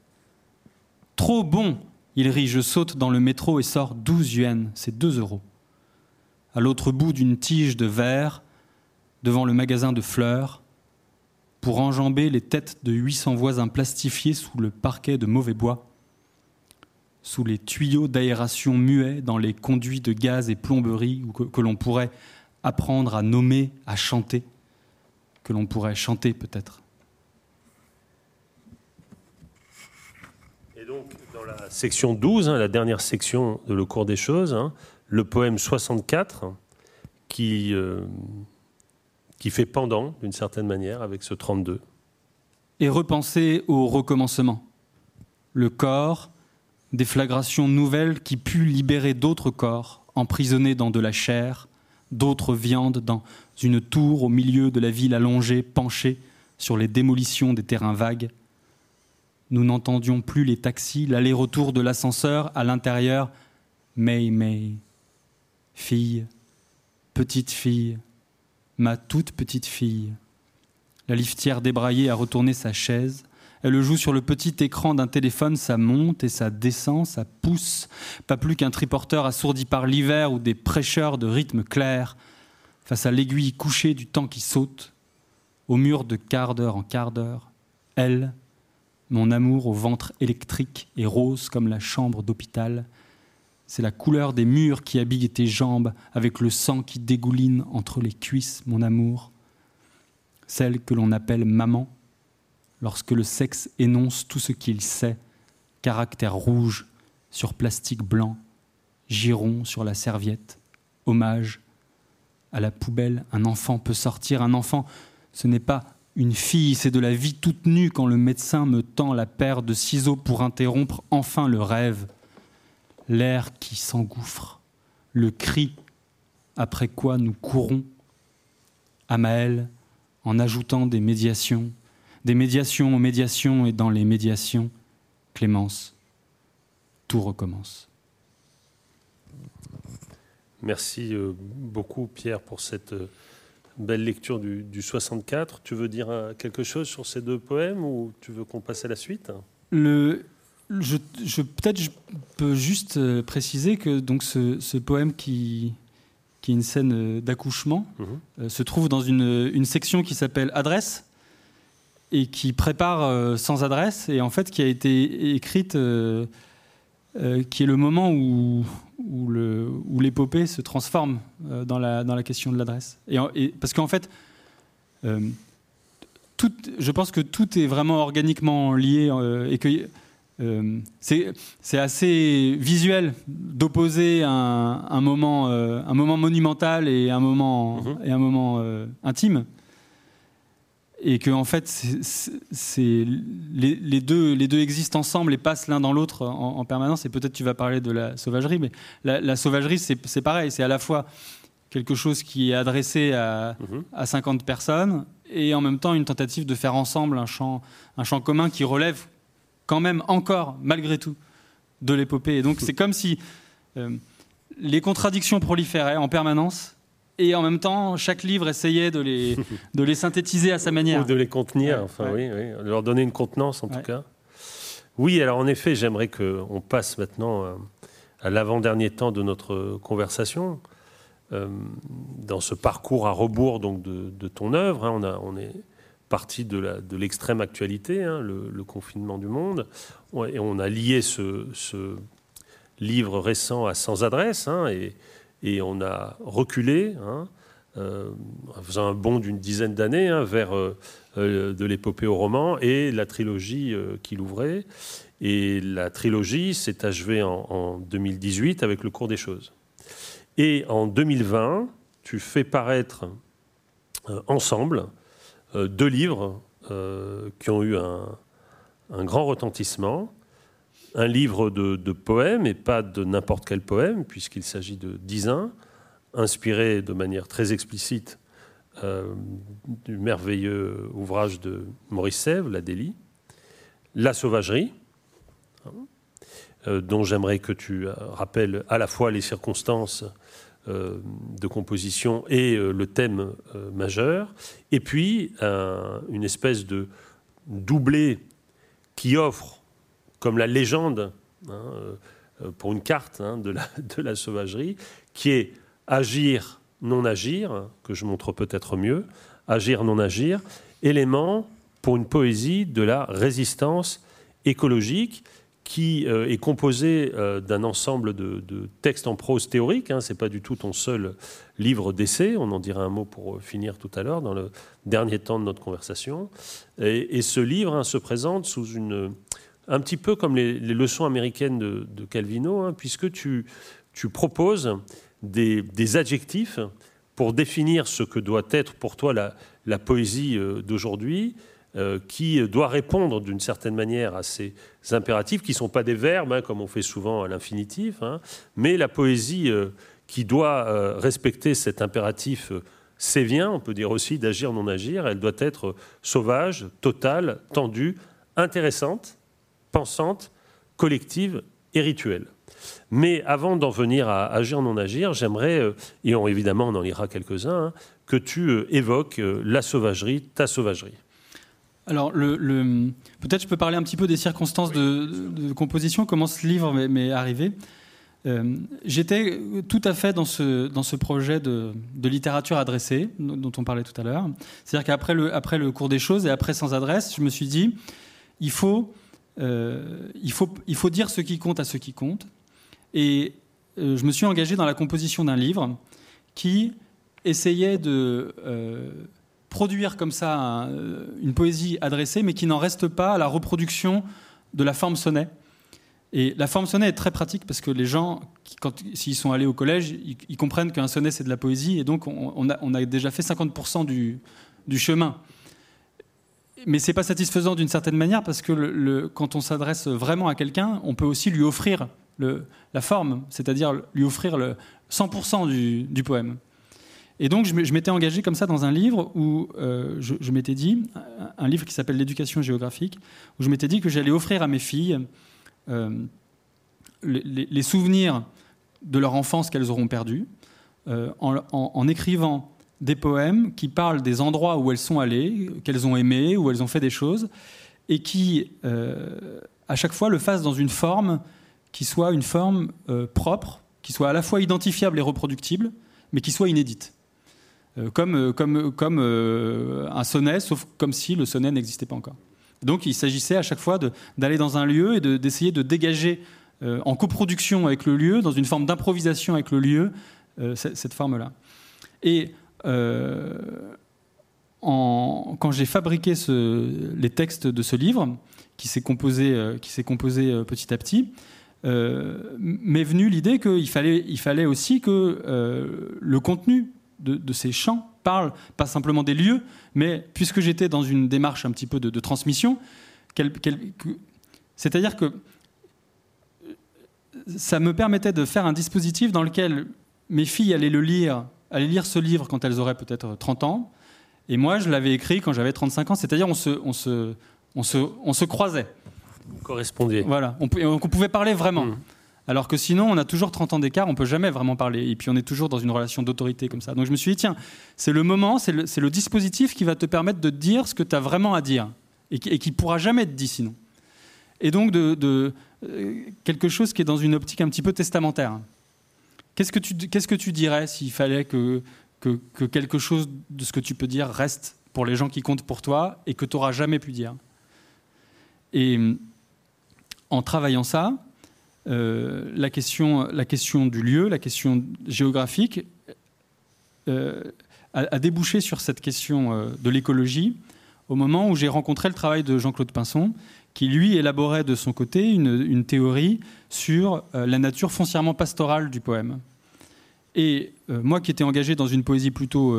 A: Trop bon Il rit, je saute dans le métro et sors 12 yuan, c'est 2 euros. À l'autre bout d'une tige de verre, devant le magasin de fleurs, pour enjamber les têtes de 800 voisins plastifiés sous le parquet de mauvais bois, sous les tuyaux d'aération muets dans les conduits de gaz et plomberie que l'on pourrait apprendre à nommer, à chanter, que l'on pourrait chanter peut-être.
B: Et donc, dans la section 12, hein, la dernière section de Le cours des choses, hein, le poème 64, qui, euh, qui fait pendant, d'une certaine manière, avec ce 32.
A: Et repenser au recommencement. Le corps, déflagration nouvelle qui put libérer d'autres corps, emprisonnés dans de la chair, d'autres viandes dans une tour au milieu de la ville allongée, penchée sur les démolitions des terrains vagues. Nous n'entendions plus les taxis, l'aller-retour de l'ascenseur à l'intérieur. May, May, fille, petite fille, ma toute petite fille. La liftière débraillée a retourné sa chaise. Elle joue sur le petit écran d'un téléphone, ça monte et ça descend, ça pousse, pas plus qu'un triporteur assourdi par l'hiver ou des prêcheurs de rythme clair, face à l'aiguille couchée du temps qui saute, au mur de quart d'heure en quart d'heure, elle, mon amour au ventre électrique et rose comme la chambre d'hôpital, c'est la couleur des murs qui habillent tes jambes avec le sang qui dégouline entre les cuisses, mon amour. Celle que l'on appelle maman, lorsque le sexe énonce tout ce qu'il sait, caractère rouge sur plastique blanc, giron sur la serviette, hommage à la poubelle, un enfant peut sortir, un enfant, ce n'est pas une fille, c'est de la vie toute nue quand le médecin me tend la paire de ciseaux pour interrompre enfin le rêve. L'air qui s'engouffre, le cri après quoi nous courons à en ajoutant des médiations, des médiations aux médiations et dans les médiations, Clémence, tout recommence.
B: Merci euh, beaucoup Pierre pour cette euh, belle lecture du, 64. Tu veux dire euh, quelque chose sur ces deux poèmes ou tu veux qu'on passe à la suite?
A: Le, je, Peut-être je peux juste préciser que donc ce, poème qui, qui est une scène d'accouchement mhm. euh, se trouve dans une, une section qui s'appelle Adresse et qui prépare sans adresse et en fait qui a été écrite, qui est le moment où, où l'épopée se transforme dans, la, dans la question de l'adresse. Et, et, parce qu'en fait, tout, je pense que tout est vraiment organiquement lié et que euh, c'est assez visuel d'opposer un, moment, euh, un moment monumental et un moment, mhm. et un moment euh, intime. Et que, en fait, c'est les, deux, les deux existent ensemble et passent l'un dans l'autre en, permanence. Et peut-être tu vas parler de la sauvagerie, mais la, sauvagerie, c'est pareil. C'est à la fois quelque chose qui est adressé à, mhm. à 50 personnes et en même temps une tentative de faire ensemble un champ, un champ commun qui relève quand même encore, malgré tout, de l'épopée. Et donc c'est comme si euh, les contradictions proliféraient en permanence. Et en même temps, chaque livre essayait de les, de les synthétiser à sa manière.
B: Ou de les contenir, enfin oui, oui, de leur donner une contenance en tout cas. Oui, alors en effet, j'aimerais qu'on passe maintenant euh, à l'avant-dernier temps de notre conversation. Euh, dans ce parcours à rebours donc, de, ton œuvre, hein, on, a, on est partie de l'extrême actualité, hein, le, confinement du monde. Et on a lié ce, livre récent à Sans adresse, hein, et, on a reculé, hein, euh, en faisant un bond d'une dizaine d'années vers euh, euh, de l'épopée au roman et la trilogie qu'il ouvrait. Et la trilogie s'est achevée en, en 2018 avec le cours des choses. Et en 2020, tu fais paraître ensemble deux livres qui ont eu un, grand retentissement. Un livre de, poèmes, et pas de n'importe quel poème, puisqu'il s'agit de Dizin, inspiré de manière très explicite euh, du merveilleux ouvrage de Maurice Sèvres, La Délie. La sauvagerie, dont j'aimerais que tu rappelles à la fois les circonstances euh, de composition et euh, le thème euh, majeur, et puis une espèce de doublé qui offre, comme la légende hein, pour une carte hein, de, la, sauvagerie, qui est agir non agir, que je montre peut-être mieux, agir, non agir, élément pour une poésie de la résistance écologique qui euh, est composé euh, d'un ensemble de, textes en prose théorique. Hein, Ce n'est pas du tout ton seul livre d'essai. On en dira un mot pour finir tout à l'heure, dans le dernier temps de notre conversation. Et, ce livre hein, se présente sous une. Un petit peu comme les, leçons américaines de, Calvino, hein, puisque tu, proposes des, adjectifs pour définir ce que doit être pour toi la, poésie euh, d'aujourd'hui euh, qui doit répondre d'une certaine manière à ces impératifs, qui ne sont pas des verbes, hein, comme on fait souvent à l'infinitif, hein, mais la poésie euh, qui doit respecter cet impératif sévien, on peut dire aussi d'agir, non agir, elle doit être sauvage, totale, tendue, intéressante, pensante, collective et rituelle. Mais avant d'en venir à agir, non agir, j'aimerais, et on, évidemment on en lira quelques-uns, hein, que tu évoques la sauvagerie, ta sauvagerie.
A: Alors, peut-être je peux parler un petit peu des circonstances de, composition, comment ce livre m'est arrivé. Euh, j'étais tout à fait dans ce, dans ce projet de, littérature adressée dont on parlait tout à l'heure. C'est-à-dire qu'après le, après le cours des choses et après sans adresse, je me suis dit, il faut, euh, il faut, il faut dire ce qui compte à ce qui compte. Et euh, je me suis engagé dans la composition d'un livre qui essayait de produire comme ça une poésie adressée, mais qui n'en reste pas à la reproduction de la forme sonnet. Et la forme sonnet est très pratique parce que les gens, s'ils sont allés au collège, ils, comprennent qu'un sonnet c'est de la poésie, et donc on, a, déjà fait 50% du, chemin. Mais c'est pas satisfaisant d'une certaine manière parce que quand on s'adresse vraiment à quelqu'un, on peut aussi lui offrir la forme, c'est-à-dire lui offrir le 100% du, poème. Et donc, je m'étais engagé comme ça dans un livre où euh, je, m'étais dit, un livre qui s'appelle L'éducation géographique, où je m'étais dit que j'allais offrir à mes filles euh, les, souvenirs de leur enfance qu'elles auront perdu, euh, en, écrivant des poèmes qui parlent des endroits où elles sont allées, qu'elles ont aimés, où elles ont fait des choses, et qui, à chaque fois, le fassent dans une forme qui soit une forme propre, qui soit à la fois identifiable et reproductible, mais qui soit inédite. Euh, comme, euh, comme, comme euh, un sonnet, sauf comme si le sonnet n'existait pas encore. Donc il s'agissait à chaque fois d'aller dans un lieu et d'essayer de, dégager en coproduction avec le lieu, dans une forme d'improvisation avec le lieu, cette, forme-là. Et en, quand j'ai fabriqué les textes de ce livre, qui s'est composé, qui composé petit à petit, m'est venue l'idée qu'il fallait, aussi que le contenu de, ces chants parlent pas simplement des lieux, mais puisque j'étais dans une démarche un petit peu de, transmission, c'est-à-dire que ça me permettait de faire un dispositif dans lequel mes filles allaient le lire, allaient lire ce livre quand elles auraient peut-être 30 ans, et moi je l'avais écrit quand j'avais 35 ans, c'est-à-dire on se, on se, on se, on se croisait.
B: Correspondait.
A: Voilà, on, on pouvait parler vraiment. Mmh. Alors que sinon, on a toujours 30 ans d'écart, on peut jamais vraiment parler. Et puis on est toujours dans une relation d'autorité comme ça. Donc je me suis dit, tiens, c'est le moment, c'est le, dispositif qui va te permettre de dire ce que tu as vraiment à dire et qui, ne pourra jamais être dit sinon. Et donc de, euh, quelque chose qui est dans une optique un petit peu testamentaire. Qu'est-ce que tu, qu'est-ce que tu dirais s'il fallait que, que, que, quelque chose de ce que tu peux dire reste pour les gens qui comptent pour toi et que tu n'auras jamais pu dire? Et en travaillant ça, euh, la, question, la question du lieu, la question géographique, euh, a, débouché sur cette question euh, de l'écologie au moment où j'ai rencontré le travail de Jean-Claude Pinson, qui lui élaborait de son côté une, théorie sur la nature foncièrement pastorale du poème. Et moi qui étais engagé dans une poésie plutôt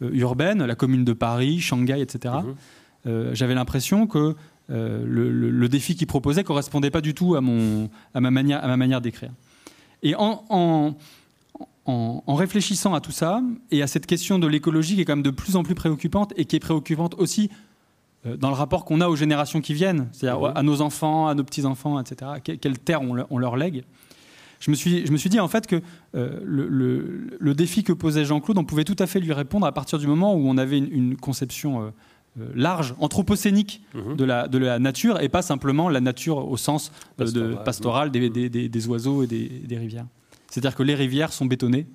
A: urbaine, la commune de Paris, Shanghai, etc., mmh. j'avais l'impression que euh, le, défi qu'il proposait correspondait pas du tout à, mon, à ma manière, à ma manière d'écrire. Et en, en, réfléchissant à tout ça et à cette question de l'écologie qui est quand même de plus en plus préoccupante et qui est préoccupante aussi euh, dans le rapport qu'on a aux générations qui viennent, c'est-à-dire à nos enfants, à nos petits-enfants, etc., quelle terre on, leur lègue. Je me, suis, je me suis dit en fait que euh, le, défi que posait Jean-Claude, on pouvait tout à fait lui répondre à partir du moment où on avait une, conception euh, large, anthropocénique mhm. de, la, de la nature et pas simplement la nature au sens euh, de pastoral des, des, des, oiseaux et des, rivières. C'est-à-dire que les rivières sont bétonnées,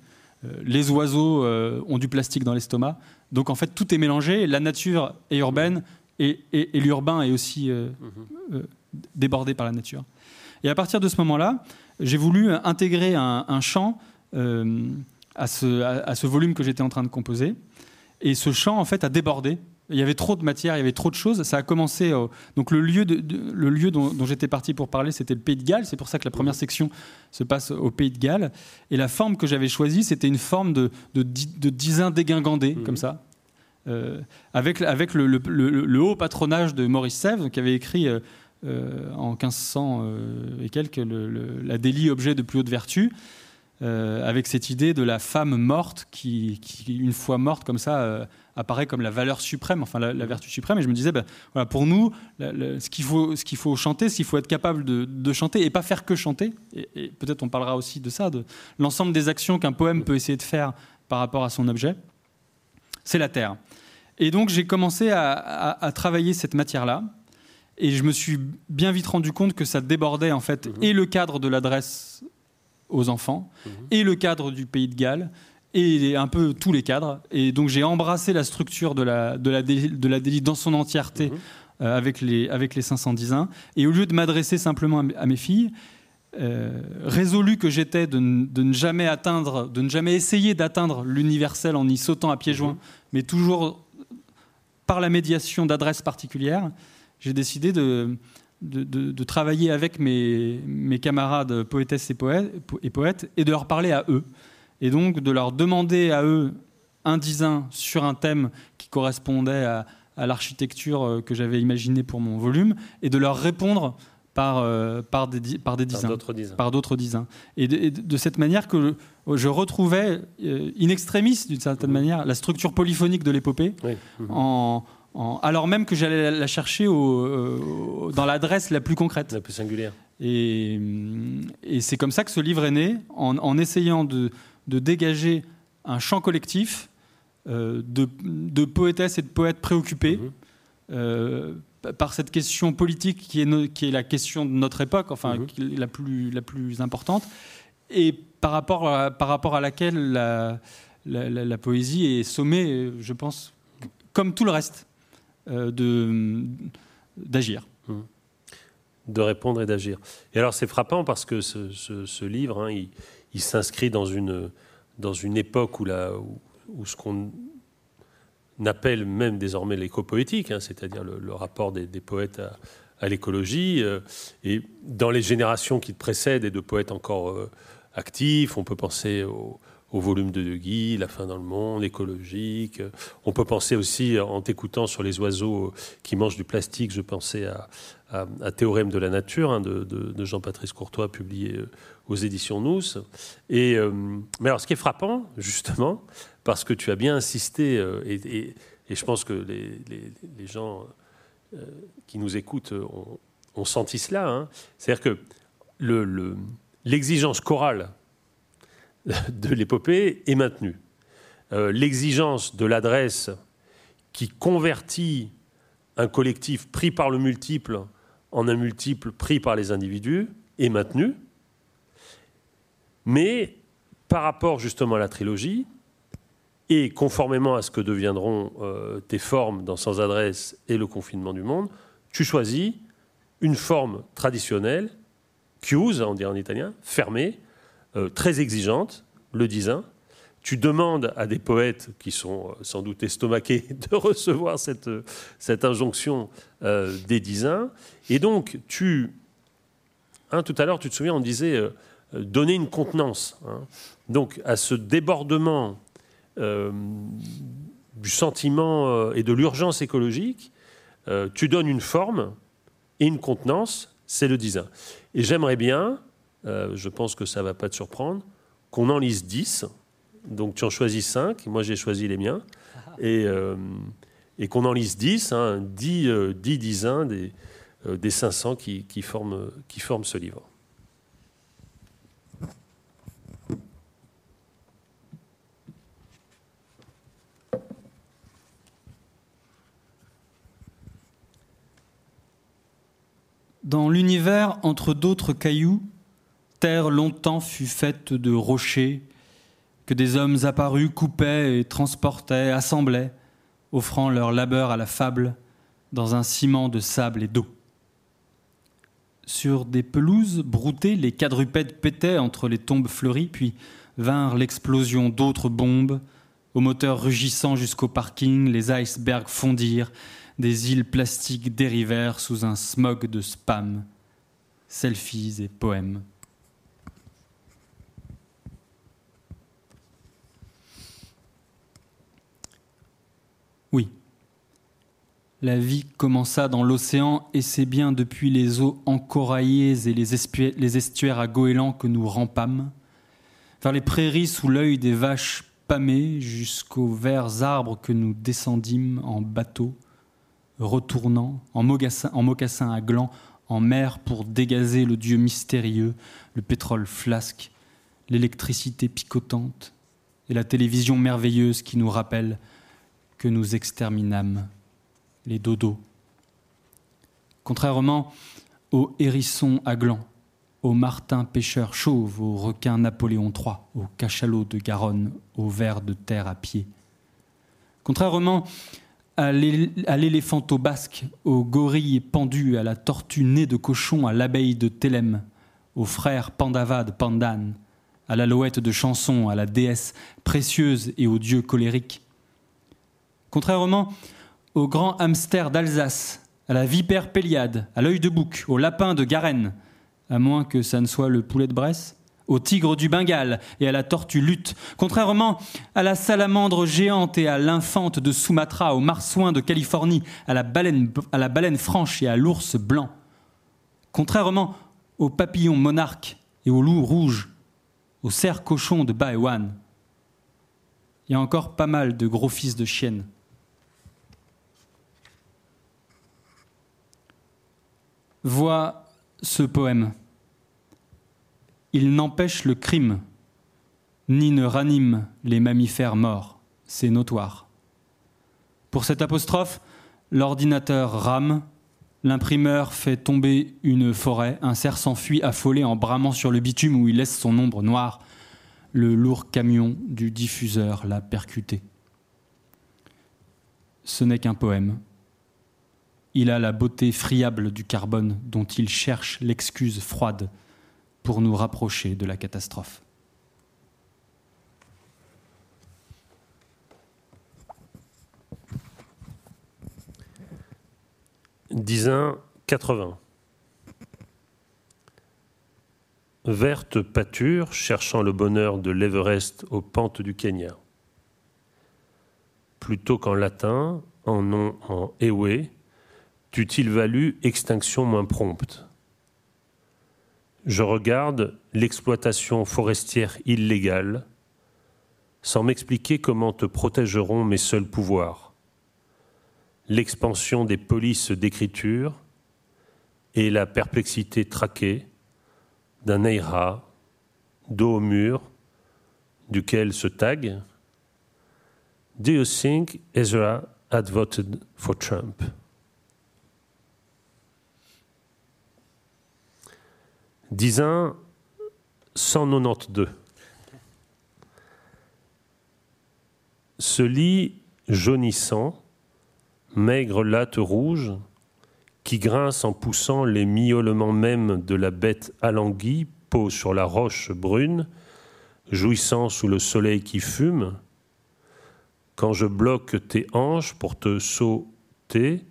A: les oiseaux ont du plastique dans l'estomac. Donc en fait, tout est mélangé. La nature est urbaine et, l'urbain est aussi mhm. débordé par la nature. Et à partir de ce moment-là, j'ai voulu intégrer un, un chant à ce, à, ce, volume que j'étais en train de composer. Et ce chant, en fait, a débordé. Il y avait trop de matière, il y avait trop de choses. Ça a commencé. donc, le lieu, de, le lieu dont, j'étais parti pour parler, c'était le Pays de Galles. C'est pour ça que la première section se passe au Pays de Galles. Et la forme que j'avais choisie, c'était une forme de, de, de dizain dégingandé, mhm. comme ça. Euh, avec le, haut patronage de Maurice Sèvres, qui avait écrit euh, euh, en 1500 et quelques la délit objet de plus haute vertu. Avec cette idée de la femme morte qui, une fois morte comme ça, apparaît comme la valeur suprême, enfin la, vertu suprême. Et je me disais, ben, pour nous, ce qu'il faut, chanter, ce qu'il faut être capable de, chanter et pas faire que chanter. Et, peut-être on parlera aussi de ça, de l'ensemble des actions qu'un poème peut essayer de faire par rapport à son objet. C'est la terre. Et donc j'ai commencé à, travailler cette matière-là. Et je me suis bien vite rendu compte que ça débordait en fait mmh. et le cadre de l'adresse aux enfants, mhm. et le cadre du Pays de Galles, et un peu tous les cadres. Et donc j'ai embrassé la structure de la, de la, de la délit dans son entièreté mhm. euh, avec, les, avec les 510 ans. Et au lieu de m'adresser simplement à, mes filles, euh, résolu que j'étais de, de, ne jamais atteindre, de ne jamais essayer d'atteindre l'universel en y sautant à pieds joints, mhm. mais toujours par la médiation d'adresses particulières, j'ai décidé de, de, travailler avec mes, mes, camarades poétesses et poètes, et poètes et de leur parler à eux. Et donc de leur demander à eux un dizain sur un thème qui correspondait à, l'architecture euh, que j'avais imaginée pour mon volume et de leur répondre par, euh, par, des, par des dizains. Par d'autres dizains. Et, de, cette manière que je, retrouvais, euh, in extremis d'une certaine mmh. manière, la structure polyphonique de l'épopée mmh. en alors même que j'allais la chercher euh, dans l'adresse la plus concrète.
B: La plus singulière.
A: Et, c'est comme ça que ce livre est né, en, essayant de, dégager un champ collectif euh, de, poétesses et de poètes préoccupés mhm. Par cette question politique qui est, qui est, la question de notre époque, enfin mhm. la, plus, la plus importante, et par rapport à, par rapport à laquelle la, la poésie est sommée, je pense, comme tout le reste. Euh, de, d'agir. Mmh.
B: De répondre et d'agir. Et alors c'est frappant parce que ce, livre, hein, il, s'inscrit dans une, dans une époque où, la, où, ce qu'on appelle même désormais l'éco-poétique, hein, c'est-à-dire le, rapport des, poètes à, l'écologie. Euh, et dans les générations qui précèdent et de poètes encore euh, actifs, on peut penser au, volume de De Guy, La fin dans le monde, écologique. On peut penser aussi, en t'écoutant sur les oiseaux qui mangent du plastique, je pensais à, Théorème de la nature hein, de, Jean-Patrice Courtois, publié euh, aux éditions Nous. Et, euh, mais alors, ce qui est frappant, justement, parce que tu as bien insisté, euh, et, je pense que les, gens qui nous écoutent ont, senti cela, hein. c'est-à-dire que l'exigence chorale de l'épopée est maintenue. Euh, l'exigence de l'adresse qui convertit un collectif pris par le multiple en un multiple pris par les individus est maintenue. Mais par rapport justement à la trilogie, et conformément à ce que deviendront euh, tes formes dans Sans adresse et le confinement du monde, tu choisis une forme traditionnelle, chiusa, on dit en italien, fermée, euh, très exigeante, le disin. Tu demandes à des poètes qui sont euh, sans doute estomaqués de recevoir cette, cette injonction des disins. Et donc, tu. Hein, tout à l'heure, tu te souviens, on disait donner une contenance. Hein. Donc, à ce débordement du sentiment et de l'urgence écologique, tu donnes une forme et une contenance, c'est le disin. Et j'aimerais bien, euh, je pense que ça ne va pas te surprendre, qu'on en lise 10. Donc tu en choisis 5, moi j'ai choisi les miens. Et, euh, et qu'on en lise 10, hein, 10, euh, des, euh, des 500 qui, qui, forment, qui forment ce livre.
A: Dans l'univers entre d'autres cailloux, terre longtemps fut faite de rochers, que des hommes apparus coupaient et transportaient, assemblaient, offrant leur labeur à la fable dans un ciment de sable et d'eau. Sur des pelouses broutées, les quadrupèdes pétaient entre les tombes fleuries, puis vinrent l'explosion d'autres bombes, au moteur rugissant jusqu'au parking, les icebergs fondirent, des îles plastiques dérivèrent sous un smog de spam, selfies et poèmes. Oui, la vie commença dans l'océan et c'est bien depuis les eaux encoraillées et les, estuaires à goélands que nous rampâmes, vers les prairies sous l'œil des vaches pâmées jusqu'aux verts arbres que nous descendîmes en bateau, retournant en mocassin, à gland en mer pour dégazer le dieu mystérieux, le pétrole flasque, l'électricité picotante et la télévision merveilleuse qui nous rappelle que nous exterminâmes les dodos. Contrairement aux hérissons à gland, aux martins pêcheurs chauves, aux requins Napoléon III, aux cachalots de Garonne, aux vers de terre à pied. Contrairement à l'éléphanto basque, aux gorilles pendus, à la tortue née de cochon, à l'abeille de Thélème, aux frères Pandavad, Pandan, à l'alouette de chanson, à la déesse précieuse et aux dieux colériques. Contrairement au grand hamster d'Alsace, à la vipère péliade, à l'œil de bouc, au lapin de Garenne, à moins que ça ne soit le poulet de Bresse, au tigre du Bengale et à la tortue lutte, contrairement à la salamandre géante et à l'infante de Sumatra, au marsouin de Californie, à la baleine, franche et à l'ours blanc, contrairement au papillon monarque et au loup rouge, au cerf cochon de Baewan. Il y a encore pas mal de gros fils de chienne. Vois ce poème. Il n'empêche le crime, ni ne ranime les mammifères morts, c'est notoire. Pour cette apostrophe, l'ordinateur rame, l'imprimeur fait tomber une forêt, un cerf s'enfuit affolé en bramant sur le bitume où il laisse son ombre noire. Le lourd camion du diffuseur l'a percuté. Ce n'est qu'un poème. Il a la beauté friable du carbone dont il cherche l'excuse froide pour nous rapprocher de la catastrophe.
B: Disin 80. Verte pâture cherchant le bonheur de l'Everest aux pentes du Kenya. Plutôt qu'en latin, en nom en Ewe, t'eût-il valu extinction moins prompte je regarde l'exploitation forestière illégale sans m'expliquer comment te protégeront mes seuls pouvoirs. L'expansion des polices d'écriture et la perplexité traquée d'un Eira dos au mur duquel se tag Do you think Ezra had voted for Trump? 1 192. Ce lit jaunissant, maigre latte rouge, qui grince en poussant les miaulements même de la bête alanguie, pose sur la roche brune, jouissant sous le soleil qui fume, quand je bloque tes hanches pour te sauter,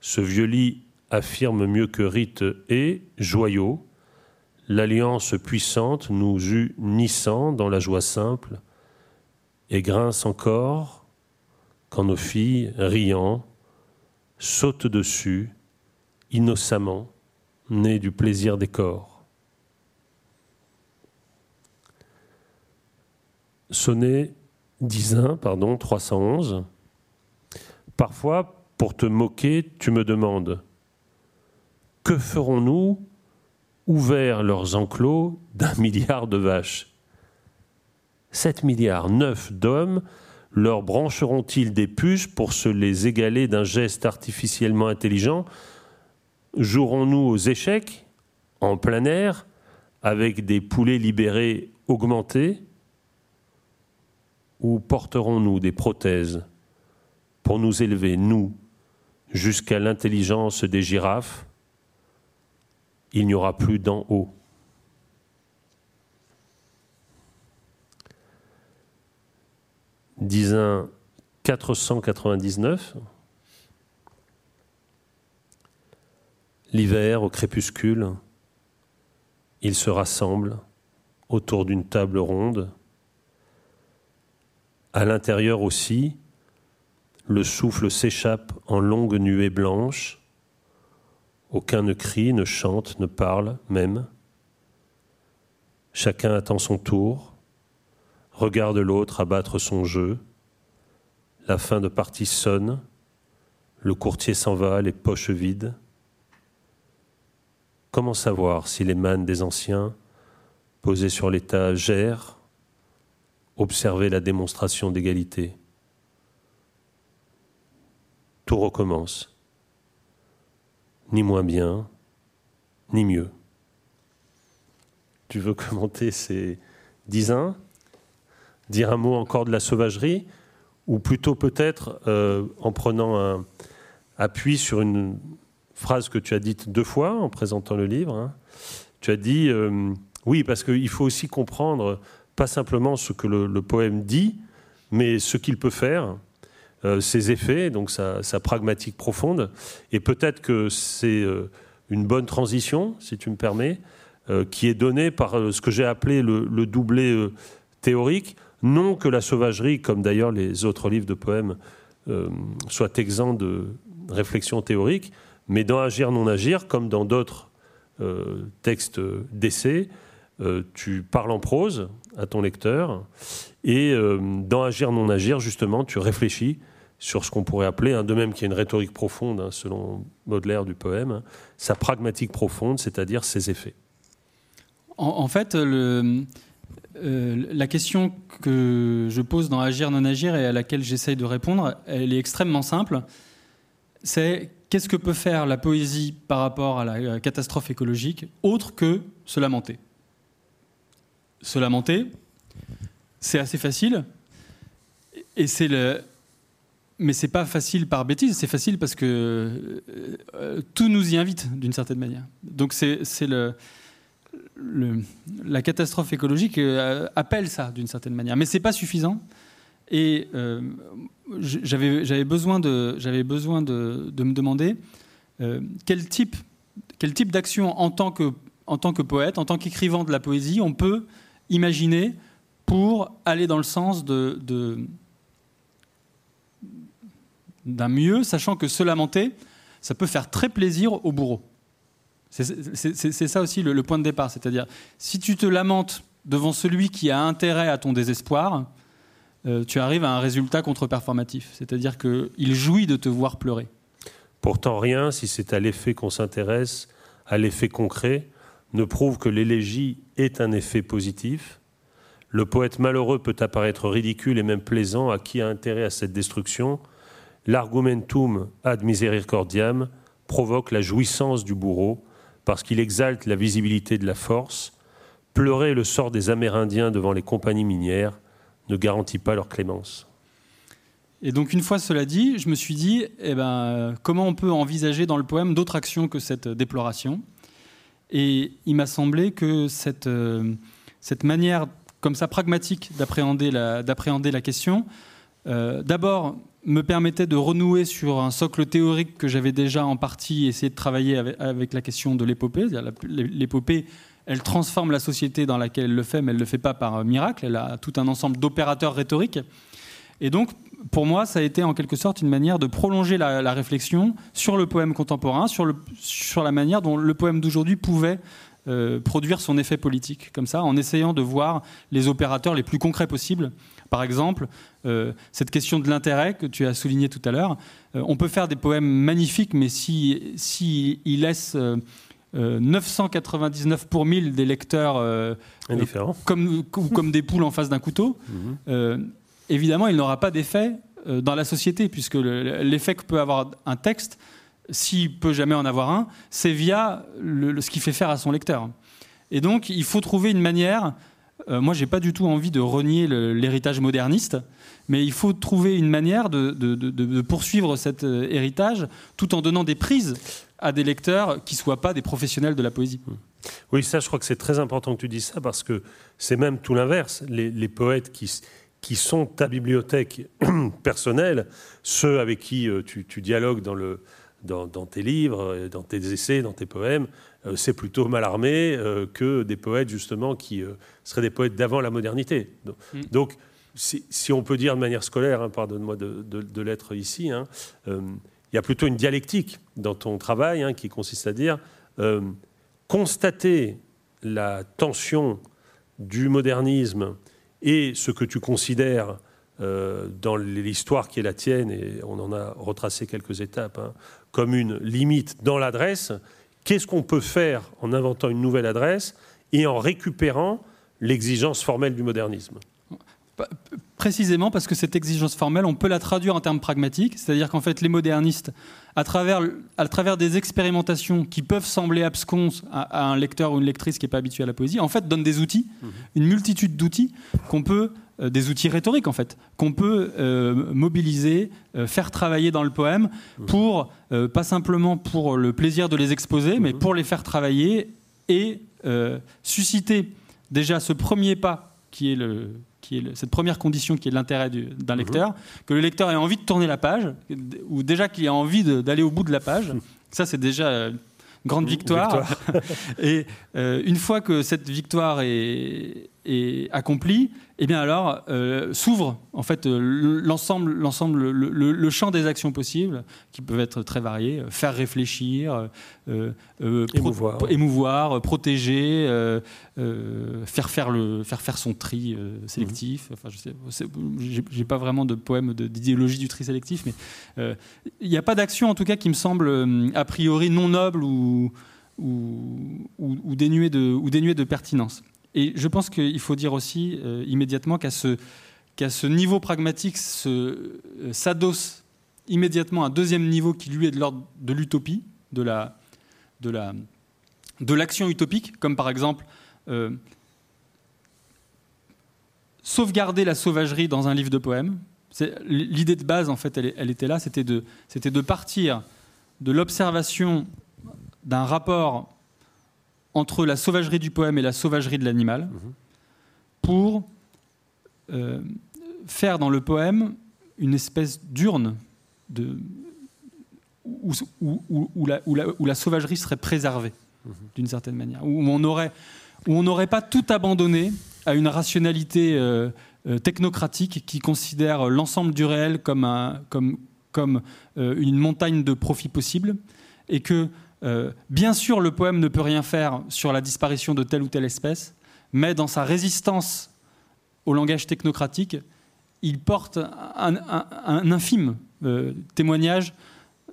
B: ce vieux lit affirme mieux que rite et joyau, l'alliance puissante nous unissant dans la joie simple, et grince encore quand nos filles, riant, sautent dessus, innocemment, nées du plaisir des corps. Sonnet 10 pardon, 311. Parfois, pour te moquer, tu me demandes Que ferons-nous ouvert leurs enclos d'un milliard de vaches. 7 milliards, 9 d'hommes leur brancheront-ils des puces pour se les égaler d'un geste artificiellement intelligent? Jouerons-nous aux échecs, en plein air, avec des poulets libérés augmentés? Ou porterons-nous des prothèses pour nous élever, nous, jusqu'à l'intelligence des girafes? Il n'y aura plus d'en haut. Disin 499, l'hiver au crépuscule, ils se rassemblent autour d'une table ronde. À l'intérieur aussi, le souffle s'échappe en longues nuées blanches. Aucun ne crie, ne chante, ne parle même. Chacun attend son tour, regarde l'autre abattre son jeu. La fin de partie sonne, le courtier s'en va, les poches vides. Comment savoir s'il émane des anciens, posés sur l'étagère, observer la démonstration d'égalité? Tout recommence. Ni moins bien, ni mieux. Tu veux commenter ces dix uns Dire un mot encore de la sauvagerie? Ou plutôt peut-être euh, en prenant un appui sur une phrase que tu as dite deux fois en présentant le livre. Hein. Tu as dit, euh, oui, parce qu'il faut aussi comprendre pas simplement ce que le, poème dit, mais ce qu'il peut faire, ses effets, donc sa, pragmatique profonde. Et peut-être que c'est euh, une bonne transition, si tu me permets, qui est donnée par ce que j'ai appelé le, doublé théorique. Non que la sauvagerie, comme d'ailleurs les autres livres de poèmes, soit exempt de réflexion théorique, mais dans Agir, non agir, comme dans d'autres euh, textes d'essai, euh, tu parles en prose à ton lecteur, et euh, dans Agir, non agir, justement, tu réfléchis sur ce qu'on pourrait appeler, hein, de même qu'il y a une rhétorique profonde, hein, selon Baudelaire du poème, hein, sa pragmatique profonde, c'est-à-dire ses effets.
A: En, fait, le, la question que je pose dans Agir, non agir et à laquelle j'essaye de répondre, elle est extrêmement simple. C'est qu'est-ce que peut faire la poésie par rapport à la catastrophe écologique autre que se lamenter? Se lamenter, c'est assez facile, et c'est le, mais c'est pas facile par bêtise, c'est facile parce que euh, tout nous y invite d'une certaine manière. Donc c'est le, la catastrophe écologique euh, appelle ça d'une certaine manière, mais c'est pas suffisant. Et euh, j'avais besoin, de, besoin de, me demander euh, quel type, quel type d'action en, tant que, en tant que poète, en tant qu'écrivain de la poésie, on peut imaginer pour aller dans le sens de, d'un mieux, sachant que se lamenter, ça peut faire très plaisir au bourreau. C'est ça aussi le, point de départ. C'est-à-dire, si tu te lamentes devant celui qui a intérêt à ton désespoir, euh, tu arrives à un résultat contre-performatif. C'est-à-dire qu'il jouit de te voir pleurer.
B: Pourtant, rien, si c'est à l'effet qu'on s'intéresse, à l'effet concret, ne prouve que l'élégie est un effet positif. Le poète malheureux peut apparaître ridicule et même plaisant à qui a intérêt à cette destruction? L'argumentum ad misericordiam provoque la jouissance du bourreau parce qu'il exalte la visibilité de la force. Pleurer le sort des Amérindiens devant les compagnies minières ne garantit pas leur clémence.
A: Et donc une fois cela dit, je me suis dit, eh ben, comment on peut envisager dans le poème d'autres actions que cette déploration? Et il m'a semblé que cette, euh, cette manière comme ça pragmatique d'appréhender la, question, euh, d'abord me permettait de renouer sur un socle théorique que j'avais déjà en partie essayé de travailler avec, la question de l'épopée. L'épopée elle transforme la société dans laquelle elle le fait, mais elle ne le fait pas par miracle. Elle a tout un ensemble d'opérateurs rhétoriques. Et donc, pour moi, ça a été en quelque sorte une manière de prolonger la, réflexion sur le poème contemporain, sur, la manière dont le poème d'aujourd'hui pouvait euh, produire son effet politique, comme ça, en essayant de voir les opérateurs les plus concrets possibles. Par exemple, euh, cette question de l'intérêt que tu as souligné tout à l'heure, euh, on peut faire des poèmes magnifiques, mais si, si laissent 999 euh, pour 1000 des lecteurs comme, comme des poules en face d'un couteau, mhm. évidemment, il n'aura pas d'effet dans la société, puisque l'effet que peut avoir un texte, s'il peut jamais en avoir un, c'est via ce qu'il fait faire à son lecteur. Et donc, il faut trouver une manière euh, moi, j'ai pas du tout envie de renier l'héritage moderniste, mais il faut trouver une manière de, poursuivre cet euh, héritage tout en donnant des prises à des lecteurs qui soient pas des professionnels de la poésie. Mmh.
B: Oui, ça, je crois que c'est très important que tu dises ça parce que c'est même tout l'inverse. Les, poètes qui, sont ta bibliothèque personnelle, ceux avec qui euh, tu, dialogues dans, tes livres, dans tes essais, dans tes poèmes, euh, c'est plutôt Mallarmé euh, que des poètes justement qui euh, seraient des poètes d'avant la modernité. Donc, mm. si, on peut dire de manière scolaire, hein, pardonne-moi de, l'être ici, hein, il y a plutôt une dialectique dans ton travail hein, qui consiste à dire constater la tension du modernisme et ce que tu considères dans l'histoire qui est la tienne, et on en a retracé quelques étapes, comme une limite dans l'adresse, qu'est-ce qu'on peut faire en inventant une nouvelle adresse et en récupérant l'exigence formelle du modernisme?
A: Précisément parce que cette exigence formelle, on peut la traduire en termes pragmatiques, c'est-à-dire qu'en fait, les modernistes, à travers, à travers des expérimentations qui peuvent sembler absconses à, un lecteur ou une lectrice qui n'est pas habitué à la poésie, en fait, donnent des outils, mhm. une multitude d'outils qu'on peut des outils rhétoriques en fait, qu'on peut euh, mobiliser, euh, faire travailler dans le poème pour, pas simplement pour le plaisir de les exposer, mais mmh. pour les faire travailler et susciter déjà ce premier pas qui est, le, qui est cette première condition qui est l'intérêt d'un mmh. lecteur, que le lecteur ait envie de tourner la page, ou déjà qu'il ait envie d'aller au bout de la page. Ça, c'est déjà une grande victoire. et une fois que cette victoire est, est accomplie, et eh bien alors euh, s'ouvre en fait euh, l'ensemble, l'ensemble, le, champ des actions possibles qui peuvent être très variées, euh, faire réfléchir,
B: émouvoir.
A: protéger, faire faire le, faire faire son tri sélectif. Mmh. Enfin, je j'ai pas vraiment de poème d'idéologie du tri sélectif, mais il n'y a pas d'action en tout cas qui me semble a priori non noble ou ou, ou, dénuée de, ou dénuée de pertinence. Et je pense qu'il faut dire aussi euh, immédiatement qu'à ce, ce niveau pragmatique euh, s'adosse immédiatement un deuxième niveau qui lui est de l'ordre de l'utopie, de la, de la, de l'action utopique, comme par exemple euh, sauvegarder la sauvagerie dans un livre de poèmes. L'idée de base, en fait, elle, elle était là, c'était de, c'était de partir de l'observation d'un rapport entre la sauvagerie du poème et la sauvagerie de l'animal pour euh, faire dans le poème une espèce d'urne de, où, où, la, sauvagerie serait préservée d'une certaine manière, où on aurait où on n'aurait pas tout abandonné à une rationalité euh, euh, technocratique qui considère l'ensemble du réel comme, un, comme, comme une montagne de profits possibles, et que euh, bien sûr, le poème ne peut rien faire sur la disparition de telle ou telle espèce, mais dans sa résistance au langage technocratique, il porte un, infime euh, témoignage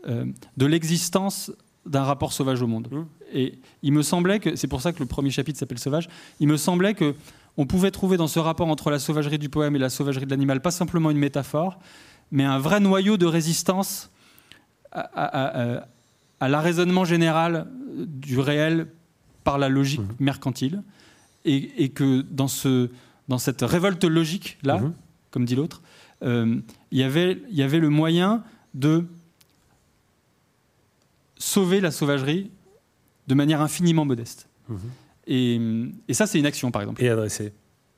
A: euh, de l'existence d'un rapport sauvage au monde. Mmh. Et il me semblait que, c'est pour ça que le premier chapitre s'appelle Sauvage, il me semblait que on pouvait trouver dans ce rapport entre la sauvagerie du poème et la sauvagerie de l'animal pas simplement une métaphore, mais un vrai noyau de résistance à, à l'arraisonnement général du réel par la logique mmh. mercantile, et, que dans, ce, dans cette révolte logique-là, mmh. comme dit l'autre, euh, y il y avait le moyen de sauver la sauvagerie de manière infiniment modeste. Mmh. Et, et, ça, c'est une action, par exemple.
B: Et adressée.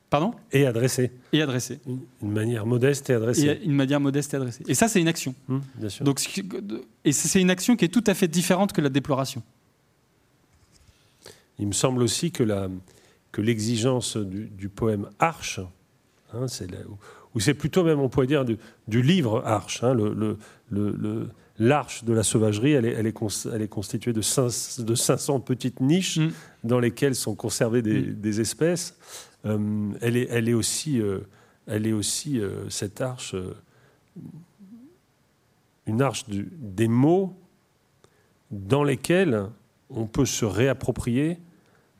A: Pardon
B: Et adressé.
A: Et adressé.
B: Une manière modeste et adressée.
A: une manière modeste et adressée. Et ça, c'est une action.
B: Hum, bien sûr.
A: Donc, et c'est une action qui est tout à fait différente que la déploration.
B: Il me semble aussi que, la, que l'exigence du, poème Arche, hein, ou c'est plutôt même, on pourrait dire, du, du livre Arche, hein, le, le, le, l'arche de la sauvagerie, elle est, elle est, elle est constituée de, de 500 petites niches hum. dans lesquelles sont conservées des, des espèces. Euh, elle, est, aussi, euh, euh, cette arche, une arche des mots dans lesquels on peut se réapproprier,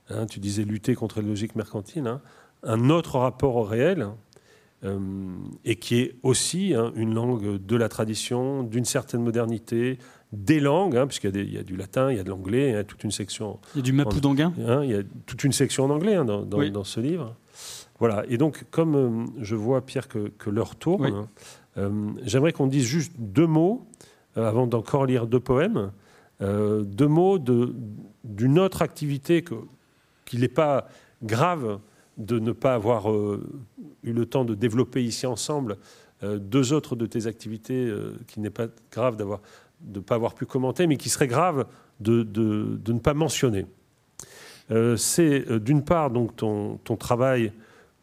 B: hein, tu disais lutter contre la logique mercantile, hein, un autre rapport au réel, et qui est aussi hein, une langue de la tradition, d'une certaine modernité, des langues, hein, puisqu'il y, a du latin, il y a de l'anglais, il y a toute une section.
A: Il y a du mapoudonguin
B: Il y a toute une section en anglais hein, dans, ce livre. Voilà, et donc comme euh, je vois, Pierre, que, l'heure tourne, euh, j'aimerais qu'on dise juste deux mots, avant d'encore lire deux poèmes, deux mots d'une autre activité qu'il n'est pas grave de ne pas avoir eu le temps de développer ici ensemble, deux autres de tes activités qu'il n'est pas grave d'avoir de ne pas avoir pu commenter, mais qui serait grave de, de ne pas mentionner. C'est d'une part donc ton, ton travail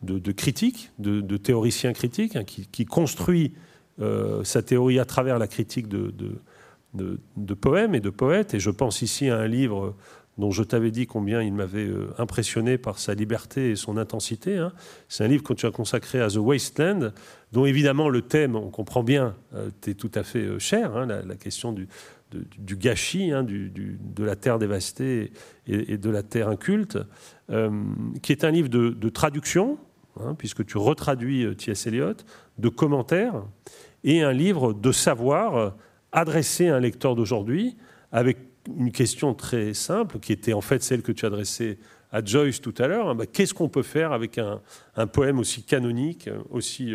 B: de, critique, de, théoricien critique, hein, qui, construit euh, sa théorie à travers la critique de, poèmes et de poètes. Et je pense ici à un livre dont je t'avais dit combien il m'avait euh, impressionné par sa liberté et son intensité. Hein. C'est un livre que tu as consacré à The Wasteland, dont évidemment le thème, on comprend bien, euh, est tout à fait cher, hein, la, question du, gâchis, du, de la terre dévastée et, de la terre inculte, qui est un livre de, traduction, Hein, puisque tu retraduis euh, T.S. Eliot, de commentaires et un livre de savoir euh, adressé à un lecteur d'aujourd'hui avec une question très simple qui était en fait celle que tu adressais à Joyce tout à l'heure. Hein, bah, qu'est-ce qu'on peut faire avec un, poème aussi canonique, euh, aussi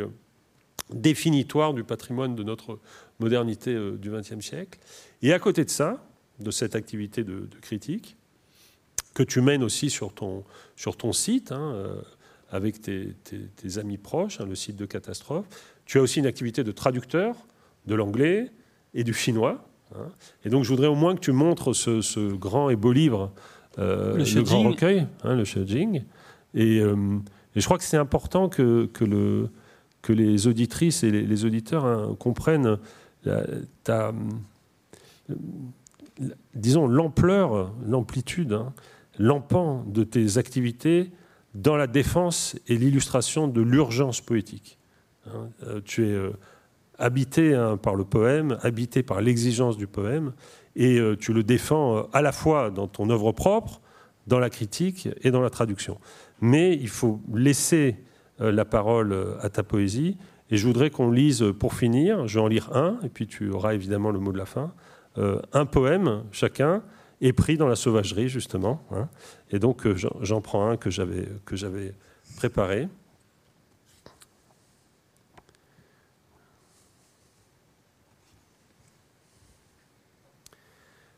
B: définitoire du patrimoine de notre modernité du XXe siècle Et à côté de ça, de cette activité de, critique, que tu mènes aussi sur ton, sur ton site, hein, avec tes, amis proches, hein, le site de catastrophe. Tu as aussi une activité de traducteur de l'anglais et du chinois. Hein. Et donc, je voudrais au moins que tu montres ce, grand et beau livre, euh, le, grand recueil, le Shijing. Et, euh, et, je crois que c'est important que, que, le, que, les auditrices et les, auditeurs comprennent ta, disons, l'ampleur, l'amplitude, l'empant de tes activités dans la défense et l'illustration de l'urgence poétique. Hein, euh, tu es euh, habité hein, par le poème, habité par l'exigence du poème, et euh, tu le défends à la fois dans ton œuvre propre, dans la critique et dans la traduction. Mais il faut laisser la parole à ta poésie, et je voudrais qu'on lise, pour finir, je vais en lire un, et puis tu auras évidemment le mot de la fin, un poème chacun, est pris dans la sauvagerie, justement. Hein. Et donc, euh, j'en prends un que j'avais préparé.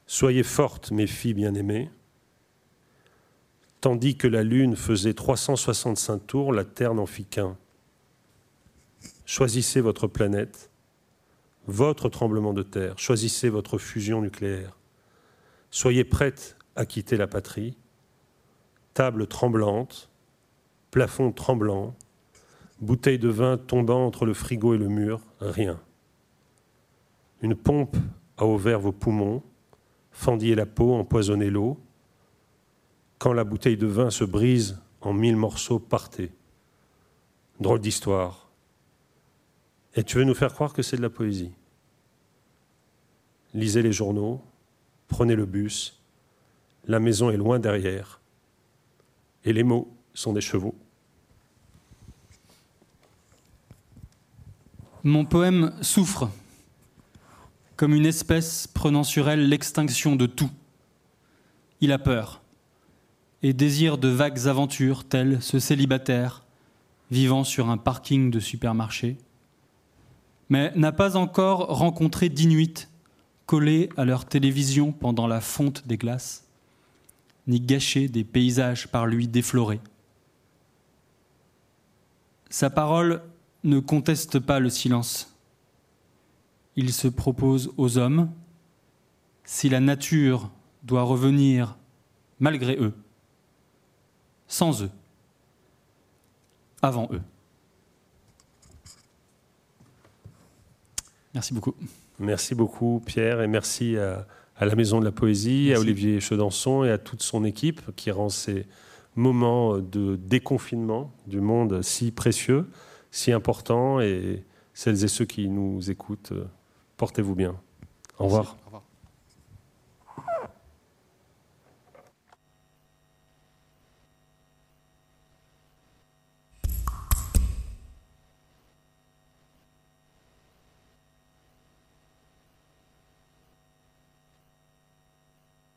B: Soyez fortes, mes filles bien-aimées. Tandis que la Lune faisait 365 tours, la Terre n'en fit qu'un. Choisissez votre planète, votre tremblement de terre, choisissez votre fusion nucléaire. Soyez prêtes à quitter la patrie. Table tremblante, plafond tremblant, bouteille de vin tombant entre le frigo et le mur, rien. Une pompe a ouvert vos poumons, fendillé la peau, empoisonné l'eau. Quand la bouteille de vin se brise en mille morceaux, partez. Drôle d'histoire. Et tu veux nous faire croire que c'est de la poésie? Lisez les journaux, Prenez le bus, la maison est loin derrière, et les mots sont des chevaux.
A: Mon poème souffre, comme une espèce prenant sur elle l'extinction de tout. Il a peur, et désire de vagues aventures telles ce célibataire vivant sur un parking de supermarché, mais n'a pas encore rencontré d'Inuit collés à leur télévision pendant la fonte des glaces, ni gâcher des paysages par lui déflorés. Sa parole ne conteste pas le silence. Il se propose aux hommes, si la nature doit revenir malgré eux, sans eux, avant eux. Merci beaucoup.
B: Merci beaucoup, Pierre, et merci à, la Maison de la Poésie, à Olivier Chedançon et à toute son équipe qui rend ces moments de déconfinement du monde si précieux, si importants. Et celles et ceux qui nous écoutent, portez-vous bien. Au revoir. Au revoir.